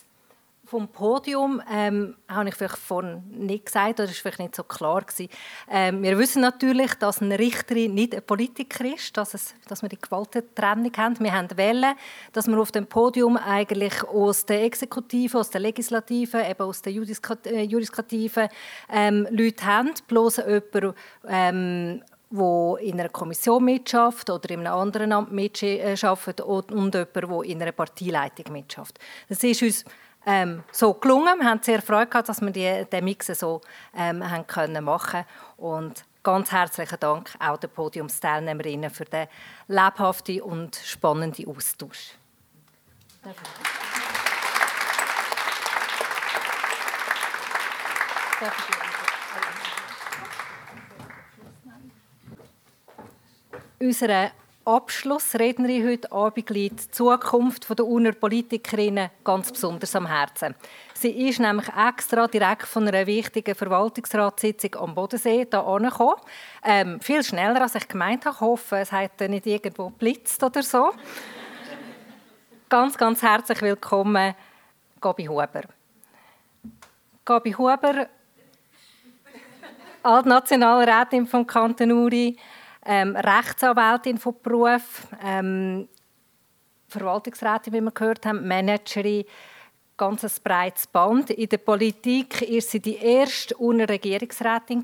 vom Podium ähm, habe ich vielleicht vorhin nicht gesagt, oder ist vielleicht nicht so klar gewesen. Ähm, wir wissen natürlich, dass eine Richterin nicht ein Politiker ist, dass, es, dass wir die Gewaltentrennung haben. Wir haben Welle, dass wir auf dem Podium eigentlich aus der Exekutive, aus der Legislative, eben aus der äh, Judikative ähm, Leute haben, bloß jemand, ähm, wo in einer Kommission mitschafft oder in einem anderen Amt mitschafft und jemand, der in einer Parteileitung mitschafft. Das ist uns ähm, so gelungen. Wir haben sehr Freude gehabt, dass wir die, den Mix so ähm, haben können machen und ganz herzlichen Dank auch den Podiumsteilnehmerinnen für den lebhaften und spannenden Austausch. Unsere Abschlussrednerin heute Abend liegt die Zukunft der Urner Politikerinnen ganz besonders am Herzen. Sie ist nämlich extra direkt von einer wichtigen Verwaltungsratssitzung am Bodensee hier angekommen. Ähm, viel schneller, als ich gemeint habe. Ich hoffe, es hat nicht irgendwo blitzt oder so. ganz, ganz herzlich willkommen, Gabi Huber. Gabi Huber, Altnationalrätin vom Kanton Uri, ähm, Rechtsanwältin von Beruf, ähm, Verwaltungsrätin, wie wir gehört haben, Managerin, ganz ein breites Band. In der Politik war sie die erste UNO-Regierungsrätin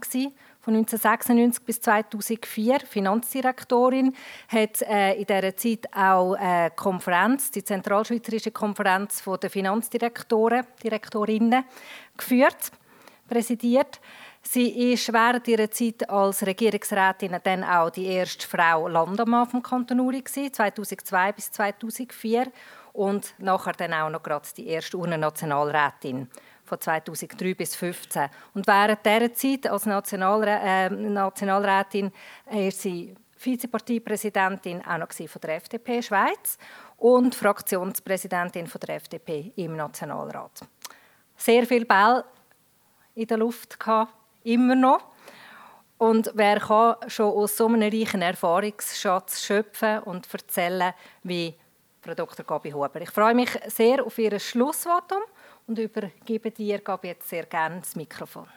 von 1996 bis 2004 Finanzdirektorin, hat äh, in dieser Zeit auch eine Konferenz, die Zentralschweizerische Konferenz der Finanzdirektoren, Direktorinnen geführt, präsidiert. Sie ist während ihrer Zeit als Regierungsrätin dann auch die erste Frau Landamann vom Kanton Uri 2002 bis 2004 und nachher dann auch noch gerade die erste Urnennationalrätin von 2003 bis 2015. Und während dieser Zeit als Nationalrä äh, Nationalrätin ist sie Vizeparteipräsidentin auch noch von der FDP Schweiz und Fraktionspräsidentin von der FDP im Nationalrat. Sehr viel Ball in der Luft gehabt immer noch. Und wer kann schon aus so einem reichen Erfahrungsschatz schöpfen und erzählen, wie Frau Dr. Gabi Huber. Ich freue mich sehr auf Ihr Schlussvotum und übergebe dir, Gabi, jetzt sehr gerne das Mikrofon.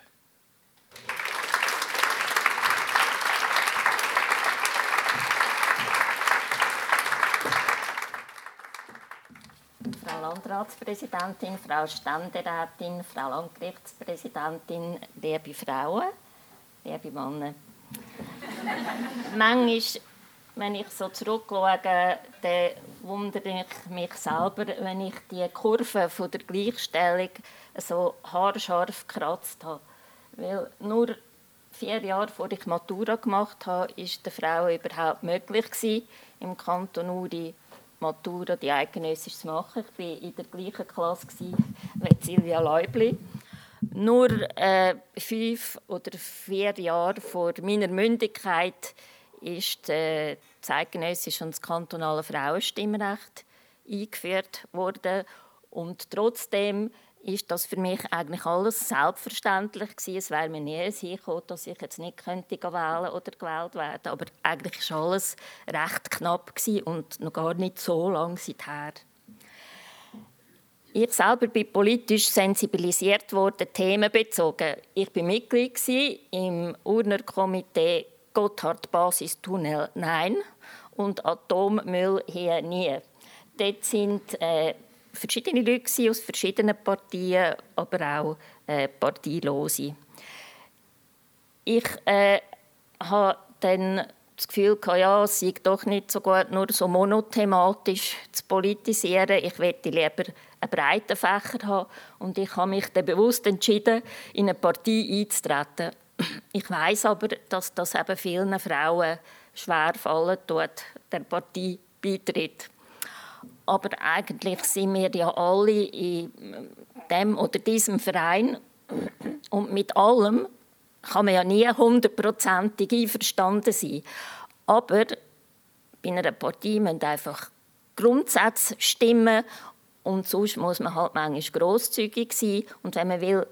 Landratspräsidentin, Frau Ständerätin, Frau Landgerichtspräsidentin, liebe Frauen, liebe Männer. Manchmal, wenn ich so zurückschaue, dann wundere ich mich selber, wenn ich die Kurve von der Gleichstellung so haarscharf gekratzt habe. Weil nur vier Jahre vor ich Matura gemacht habe, war der Frau überhaupt möglich im Kanton Uri Matura, die eidgenössisch zu machen. Ich war in der gleichen Klasse wie Silvia Leubli. Nur äh, fünf oder vier Jahre vor meiner Mündigkeit ist äh, das eidgenössische und das kantonale Frauenstimmrecht eingeführt worden. Und trotzdem ist das für mich eigentlich alles selbstverständlich gewesen. Es wäre mir nie gekommen, dass ich jetzt nicht könnte wählen oder gewählt werden. Aber eigentlich war alles recht knapp und noch gar nicht so lange seither. Ich selber bin politisch sensibilisiert worden, themenbezogen. Ich war Mitglied im Urner Komitee Gotthard Basistunnel Nein und Atommüll hier nie. Dort sind äh, verschiedene Leute aus verschiedenen Partien, aber auch äh, Parteilose. Ich äh, habe dann das Gefühl gehabt, ja, es sei doch nicht so gut, nur so monothematisch zu politisieren. Ich möchte lieber einen breiten Fächer haben. Und ich habe mich dann bewusst entschieden, in eine Partei einzutreten. Ich weiß aber, dass das eben vielen Frauen schwer fallen tut, der Partei beitritt aber eigentlich sind wir ja alle in dem oder diesem Verein. Und mit allem kann man ja nie hundertprozentig einverstanden sein. Aber bei einer Partei müssen einfach Grundsätze stimmen. Und sonst muss man halt manchmal grosszügig sein. Und wenn man will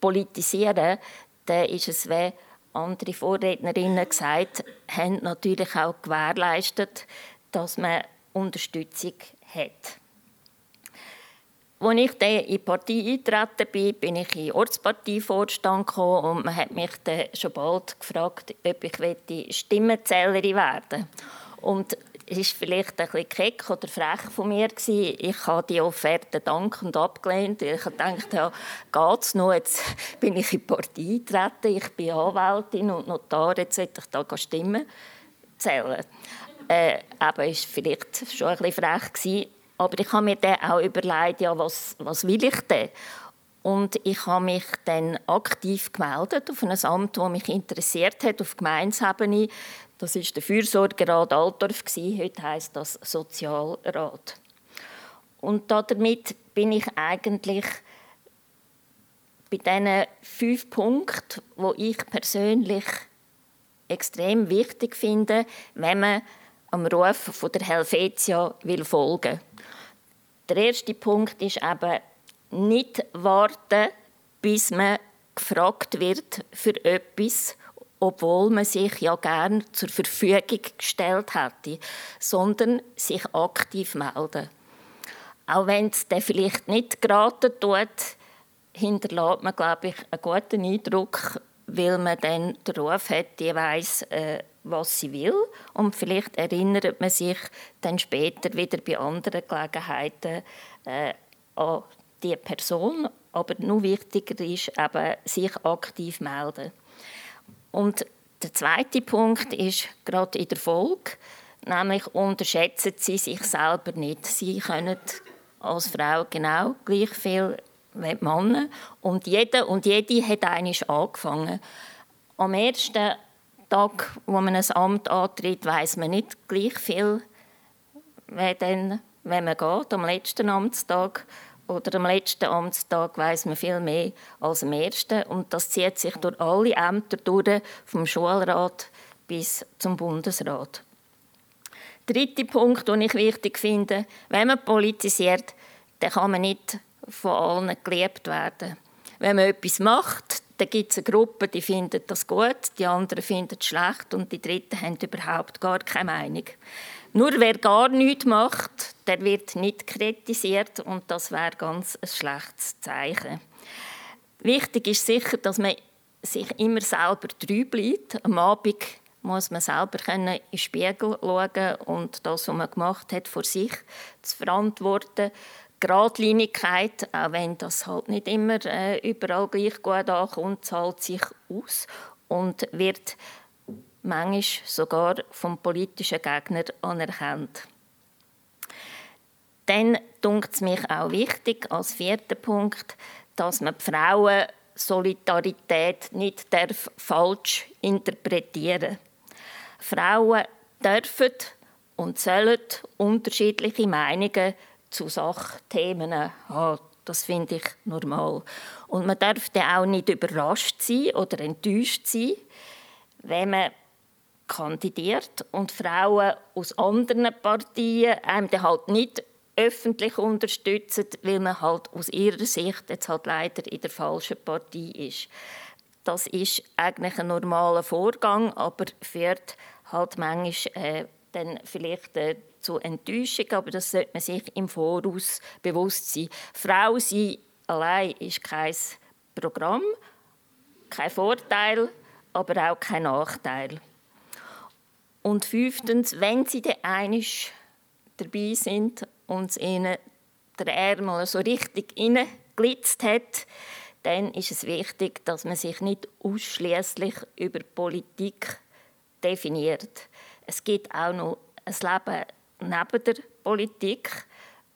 politisieren, dann ist es wie andere Vorrednerinnen gesagt haben, natürlich auch gewährleistet, dass man Unterstützung hat. als ich dann in die Partei eingetreten bin, bin ich in den Ortsparteivorstand gekommen und man hat mich dann schon bald gefragt, ob ich Stimmenzählerin werden Und es war vielleicht ein bisschen keck oder frech von mir. Ich habe die Offerte dankend abgelehnt. Ich dachte, ja, es noch? Jetzt bin ich in die Partei eingetreten, ich bin Anwältin und Notar, jetzt sollte ich da Stimmen zählen. Äh, aber war vielleicht schon ein bisschen frech. Aber ich habe mir dann auch überlegt, ja, was, was will ich denn? Und ich habe mich dann aktiv gemeldet auf ein Amt, das mich interessiert hat, auf Gemeinsebene. Das ist der Fürsorgerat Altdorf. Heute heißt das Sozialrat. Und damit bin ich eigentlich bei diesen fünf Punkten, wo ich persönlich extrem wichtig finde, wenn man am Ruf von der Helvetia will folgen Der erste Punkt ist eben, nicht warten, bis man gefragt wird für etwas, obwohl man sich ja gern zur Verfügung gestellt hätte, sondern sich aktiv melden. Auch wenn es dann vielleicht nicht geraten tut, hinterlässt man, glaube ich, einen guten Eindruck, weil man dann den Ruf hat, die weiss, äh, was sie will. Und vielleicht erinnert man sich dann später wieder bei anderen Gelegenheiten äh, an die Person. Aber noch wichtiger ist eben, sich aktiv melden. Und der zweite Punkt ist gerade in der Folge, nämlich unterschätzen Sie sich selber nicht. Sie können als Frau genau gleich viel wie Männer und jeder und jede hat einisch angefangen. Am ersten Tag, wo man ein Amt antritt, weiß man nicht gleich viel, wie dann, wenn man geht, am letzten Amtstag oder am letzten Amtstag weiß man viel mehr als am ersten. Und das zieht sich durch alle Ämter durch, vom Schulrat bis zum Bundesrat. Dritter Punkt, den ich wichtig finde, wenn man politisiert, dann kann man nicht von allen geliebt werden. Wenn man etwas macht, dann gibt es eine Gruppe, die findet das gut, die anderen finden es schlecht und die Dritten haben überhaupt gar keine Meinung. Nur wer gar nichts macht, der wird nicht kritisiert und das wäre ganz ein schlechtes Zeichen. Wichtig ist sicher, dass man sich immer selber treu bleibt. Am Abend muss man selber in den Spiegel schauen und das, was man gemacht hat, vor sich zu verantworten. Gradlinigkeit, auch wenn das halt nicht immer äh, überall gleich gut ankommt, zahlt sich aus und wird manchmal sogar vom politischen Gegner anerkannt. Dann dunkt es mich auch wichtig als vierter Punkt, dass man die Frauen Solidarität nicht darf falsch interpretieren. Frauen dürfen und sollen unterschiedliche Meinungen zu Sachthemen haben. Das finde ich normal. Und man darf dann auch nicht überrascht sein oder enttäuscht sein, wenn man kandidiert und Frauen aus anderen Partien einem halt nicht öffentlich unterstützen, weil man halt aus ihrer Sicht jetzt halt leider in der falschen Partei ist. Das ist eigentlich ein normaler Vorgang, aber führt halt manchmal äh, dann vielleicht äh, zu Enttäuschung, aber das sollte man sich im Voraus bewusst sein. Frau sein allein ist kein Programm, kein Vorteil, aber auch kein Nachteil. Und fünftens, wenn sie dann einig dabei sind und ihnen der Ärmel so richtig glitzt hat, dann ist es wichtig, dass man sich nicht ausschließlich über Politik definiert. Es gibt auch noch ein Leben neben der Politik,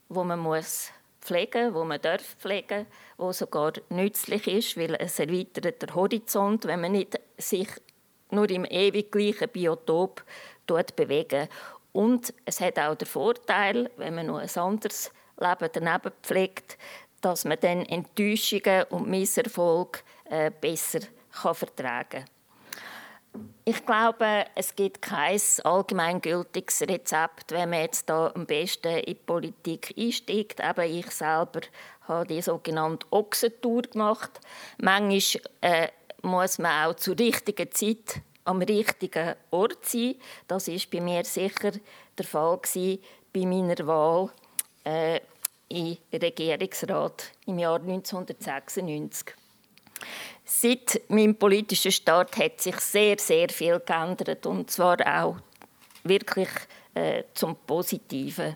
wo man muss pflegen, wo man darf pflegen, wo sogar nützlich ist, weil es erweitert der Horizont, wenn man nicht sich nur im ewig gleichen Biotop bewegen. Und es hat auch den Vorteil, wenn man noch ein anderes Leben daneben pflegt, dass man dann Enttäuschungen und Misserfolg äh, besser vertragen kann. Ich glaube, es gibt kein allgemeingültiges Rezept, wenn man jetzt da am besten in die Politik einsteigt. Aber ich selber habe die sogenannte Ochsentour gemacht. Manchmal äh, muss man auch zur richtigen Zeit am richtigen Ort sein. Das ist bei mir sicher der Fall gewesen, bei meiner Wahl äh, den Regierungsrat im Jahr 1996. Seit meinem politischen Start hat sich sehr, sehr viel geändert und zwar auch wirklich äh, zum Positiven.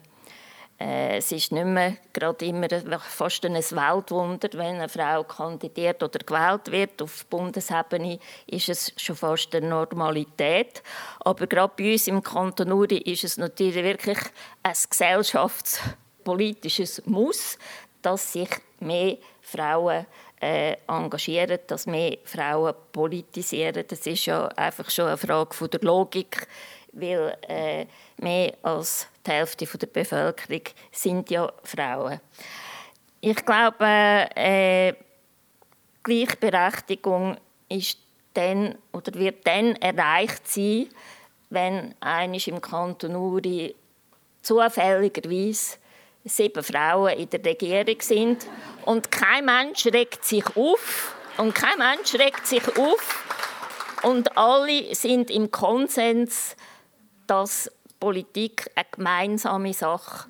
Äh, es ist nicht mehr gerade immer fast ein Weltwunder, wenn eine Frau kandidiert oder gewählt wird. Auf Bundesebene ist es schon fast eine Normalität. Aber gerade bei uns im Kanton Uri ist es natürlich wirklich ein gesellschaftspolitisches Muss, dass sich mehr Frauen äh, engagieren, dass mehr Frauen politisieren. Das ist ja einfach schon eine Frage von der Logik, weil äh, mehr als die Hälfte der Bevölkerung sind ja Frauen. Ich glaube, äh, Gleichberechtigung ist dann oder wird dann erreicht sein, wenn eines im Kanton Uri zufälligerweise sieben Frauen in der Regierung sind. Und kein Mensch regt sich auf. Und kein Mensch regt sich auf. Und alle sind im Konsens, dass Politik eine gemeinsame Sache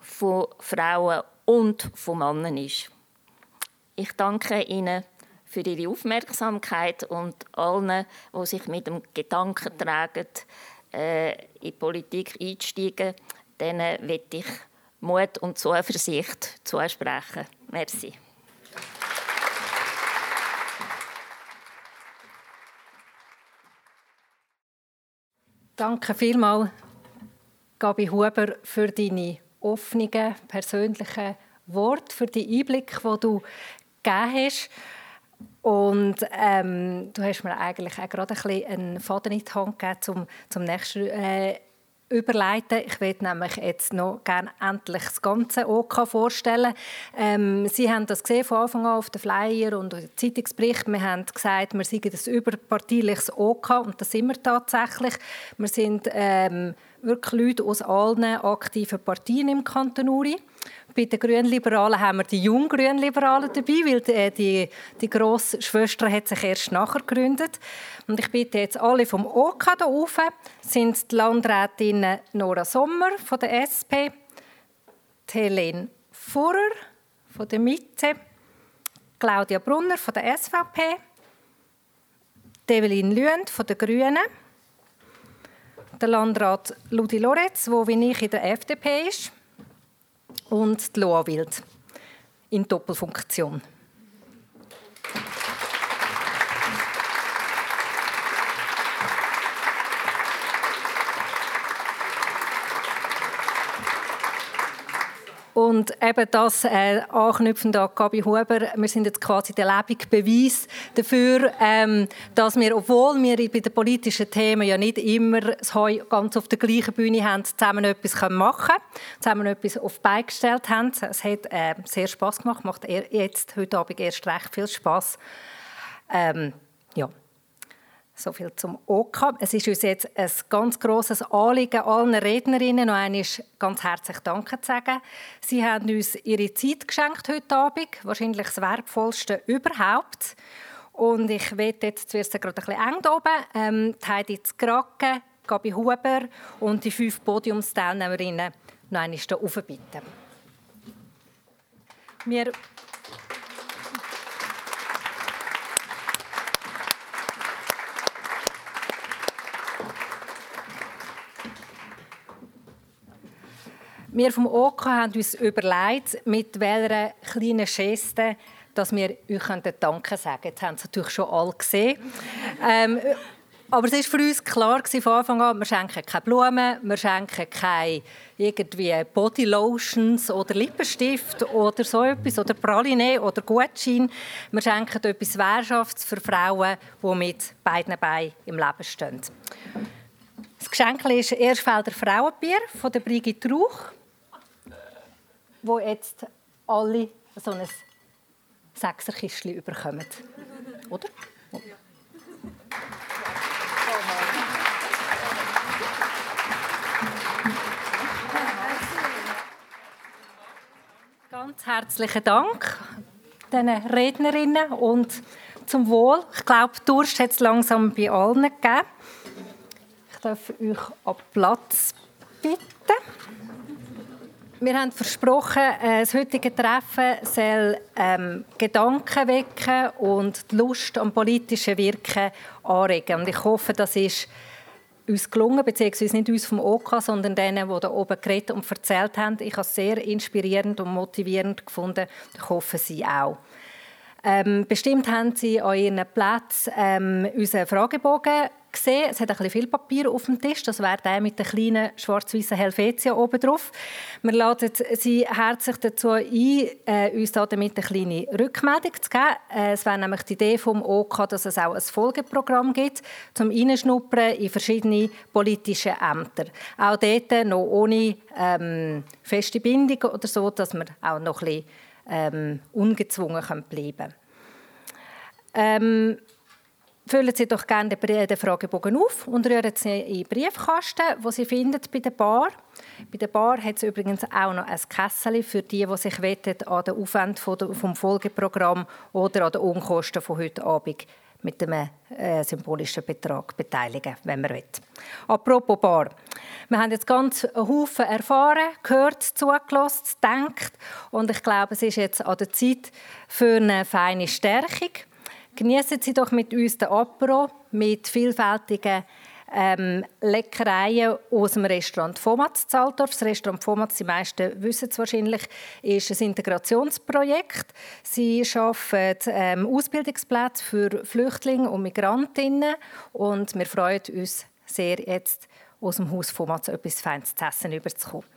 von Frauen und von Männern ist. Ich danke Ihnen für Ihre Aufmerksamkeit und allen, die sich mit dem Gedanken tragen, äh, in die Politik einzusteigen, denen möchte ich Mut und Zuversicht zusprechen. Merci. Danke vielmals, Gabi Huber, für deine offenen, persönlichen Worte, für die Einblick, die du gegeben hast. Und ähm, du hast mir eigentlich auch gerade ein bisschen einen Faden in die Hand gegeben zum, zum nächsten äh, überleiten. Ich werde nämlich jetzt noch gerne endlich das ganze OK vorstellen. Ähm, Sie haben das gesehen von Anfang an auf den Flyer und den Zeitungsbericht. Wir haben gesagt, wir seien das überparteiliches OK und das sind wir tatsächlich. Wir sind ähm, wirklich Leute aus allen aktiven Partien im Kanton Uri. Bei den Grünliberalen haben wir die Junggrünliberalen dabei, weil die, die, die grosse Schwester hat sich erst nachher gegründet. Und ich bitte jetzt alle vom OK hier rauf, sind die Landrätinnen Nora Sommer von der SP, Helene Furrer von der Mitte, Claudia Brunner von der SVP, Develin Lüend von den Grünen, der Landrat Ludi Loretz, der wie ich in der FDP ist, und die Loa Wild in Doppelfunktion. Und eben das äh, anknüpfend an Gabi Huber, wir sind jetzt quasi der lebende Beweis dafür, ähm, dass wir, obwohl wir bei den politischen Themen ja nicht immer das Heu ganz auf der gleichen Bühne haben, zusammen etwas machen können, zusammen etwas auf die Beine gestellt haben. Es hat äh, sehr Spass gemacht, macht jetzt heute Abend erst recht viel Spass. Ähm, ja. So viel zum OK. Es ist uns jetzt ein ganz grosses Anliegen, allen Rednerinnen noch einmal ganz herzlich Danke zu sagen. Sie haben uns ihre Zeit geschenkt heute Abend, wahrscheinlich das Wertvollste überhaupt. Und ich werde jetzt zuerst gerade ein bisschen eng oben. Ähm, Heidi Zgracke, Gabi Huber und die fünf Podiumsteilnehmerinnen noch einmal hier. Wir Wir vom OK haben uns überlegt, mit welcher kleinen Geste dass wir euch Danke sagen können. Das haben Sie natürlich schon alle gesehen. Ähm, aber es war für uns klar von Anfang an, wir schenken keine Blumen, wir schenken keine Bodylotions oder Lippenstift oder so etwas, oder Praline oder Gutschein. Wir schenken etwas Wehrschafts für Frauen, die mit beiden Beinen im Leben stehen. Das Geschenk ist Erstfelder Frauenbier von der Brigitte Rauch wo jetzt alle so ein Sechserkistchen überkommen. Oder? Ganz herzlichen Dank diesen Rednerinnen und zum Wohl. Ich glaube, Durst hat es langsam bei allen gegeben. Ich darf euch an Platz bitten. Wir haben versprochen, äh, das heutige Treffen soll ähm, Gedanken wecken und die Lust am politischen Wirken anregen. Und ich hoffe, das ist uns gelungen, beziehungsweise nicht uns vom OK, sondern denen, die da oben geredet und erzählt haben. Ich habe es sehr inspirierend und motivierend gefunden. Ich hoffe, Sie auch. Ähm, bestimmt haben Sie an Ihren Plätzen ähm, unseren Fragebogen gesehen. Es hat ein viel Papier auf dem Tisch. Das wäre der mit der kleinen schwarz-weißen Helvetia oben drauf. Wir laden Sie herzlich dazu ein, äh, uns damit eine kleine Rückmeldung zu geben. Äh, es wäre nämlich die Idee vom OK, dass es auch ein Folgeprogramm gibt, zum Hineinschnuppern in verschiedene politische Ämter. Auch dort noch ohne ähm, feste Bindung oder so, dass wir auch noch ein bisschen ähm, ungezwungen bleiben können. Ähm, füllen Sie doch gerne den Fragebogen auf und rühren Sie in den Briefkasten, wo Sie finden bei der Bar. Bei der Bar hat es übrigens auch noch ein Kessel für die, die sich an den Aufwand vom Folgeprogramm oder an den Unkosten von heute Abend mit einem äh, symbolischen Betrag beteiligen, wenn man will. Apropos Bar. Wir haben jetzt ganz Haufen erfahren, gehört, zugelassen, gedacht und ich glaube, es ist jetzt an der Zeit für eine feine Stärkung. Genießen Sie doch mit uns den Apero mit vielfältigen ähm, Leckereien aus dem Restaurant Fomatz Zaltorf. Das Restaurant Fomatz, die meisten wissen es wahrscheinlich, ist ein Integrationsprojekt. Sie schaffen ähm, Ausbildungsplätze für Flüchtlinge und Migrantinnen und wir freuen uns sehr, jetzt aus dem Haus Fomatz etwas Feines zu essen überzukommen.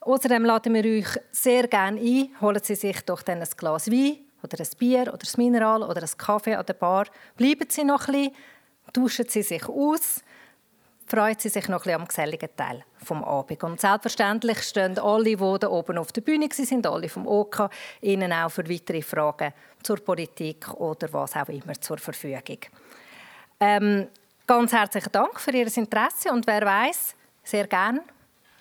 Außerdem laden wir euch sehr gerne ein. Holen Sie sich doch dann ein Glas Wein oder ein Bier oder ein Mineral oder ein Kaffee an der Bar. Bleiben Sie noch ein bisschen, tauschen Sie sich aus freut sie sich noch ein am geselligen Teil vom Abend. Und selbstverständlich stehen alle, die da oben auf der Bühne sind, alle vom OK, Ihnen auch für weitere Fragen zur Politik oder was auch immer zur Verfügung. Ähm, ganz herzlichen Dank für Ihr Interesse und wer weiß, sehr gern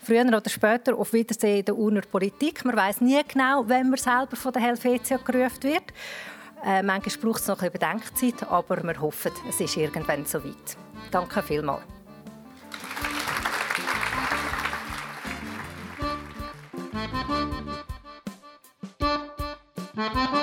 früher oder später auf Wiedersehen in der Urner Politik. Man weiß nie genau, wenn man selber von der Helvetia gerufen wird. Äh, manchmal braucht es noch ein bisschen Bedenkzeit, aber wir hoffen, es ist irgendwann soweit. Danke vielmals. Thank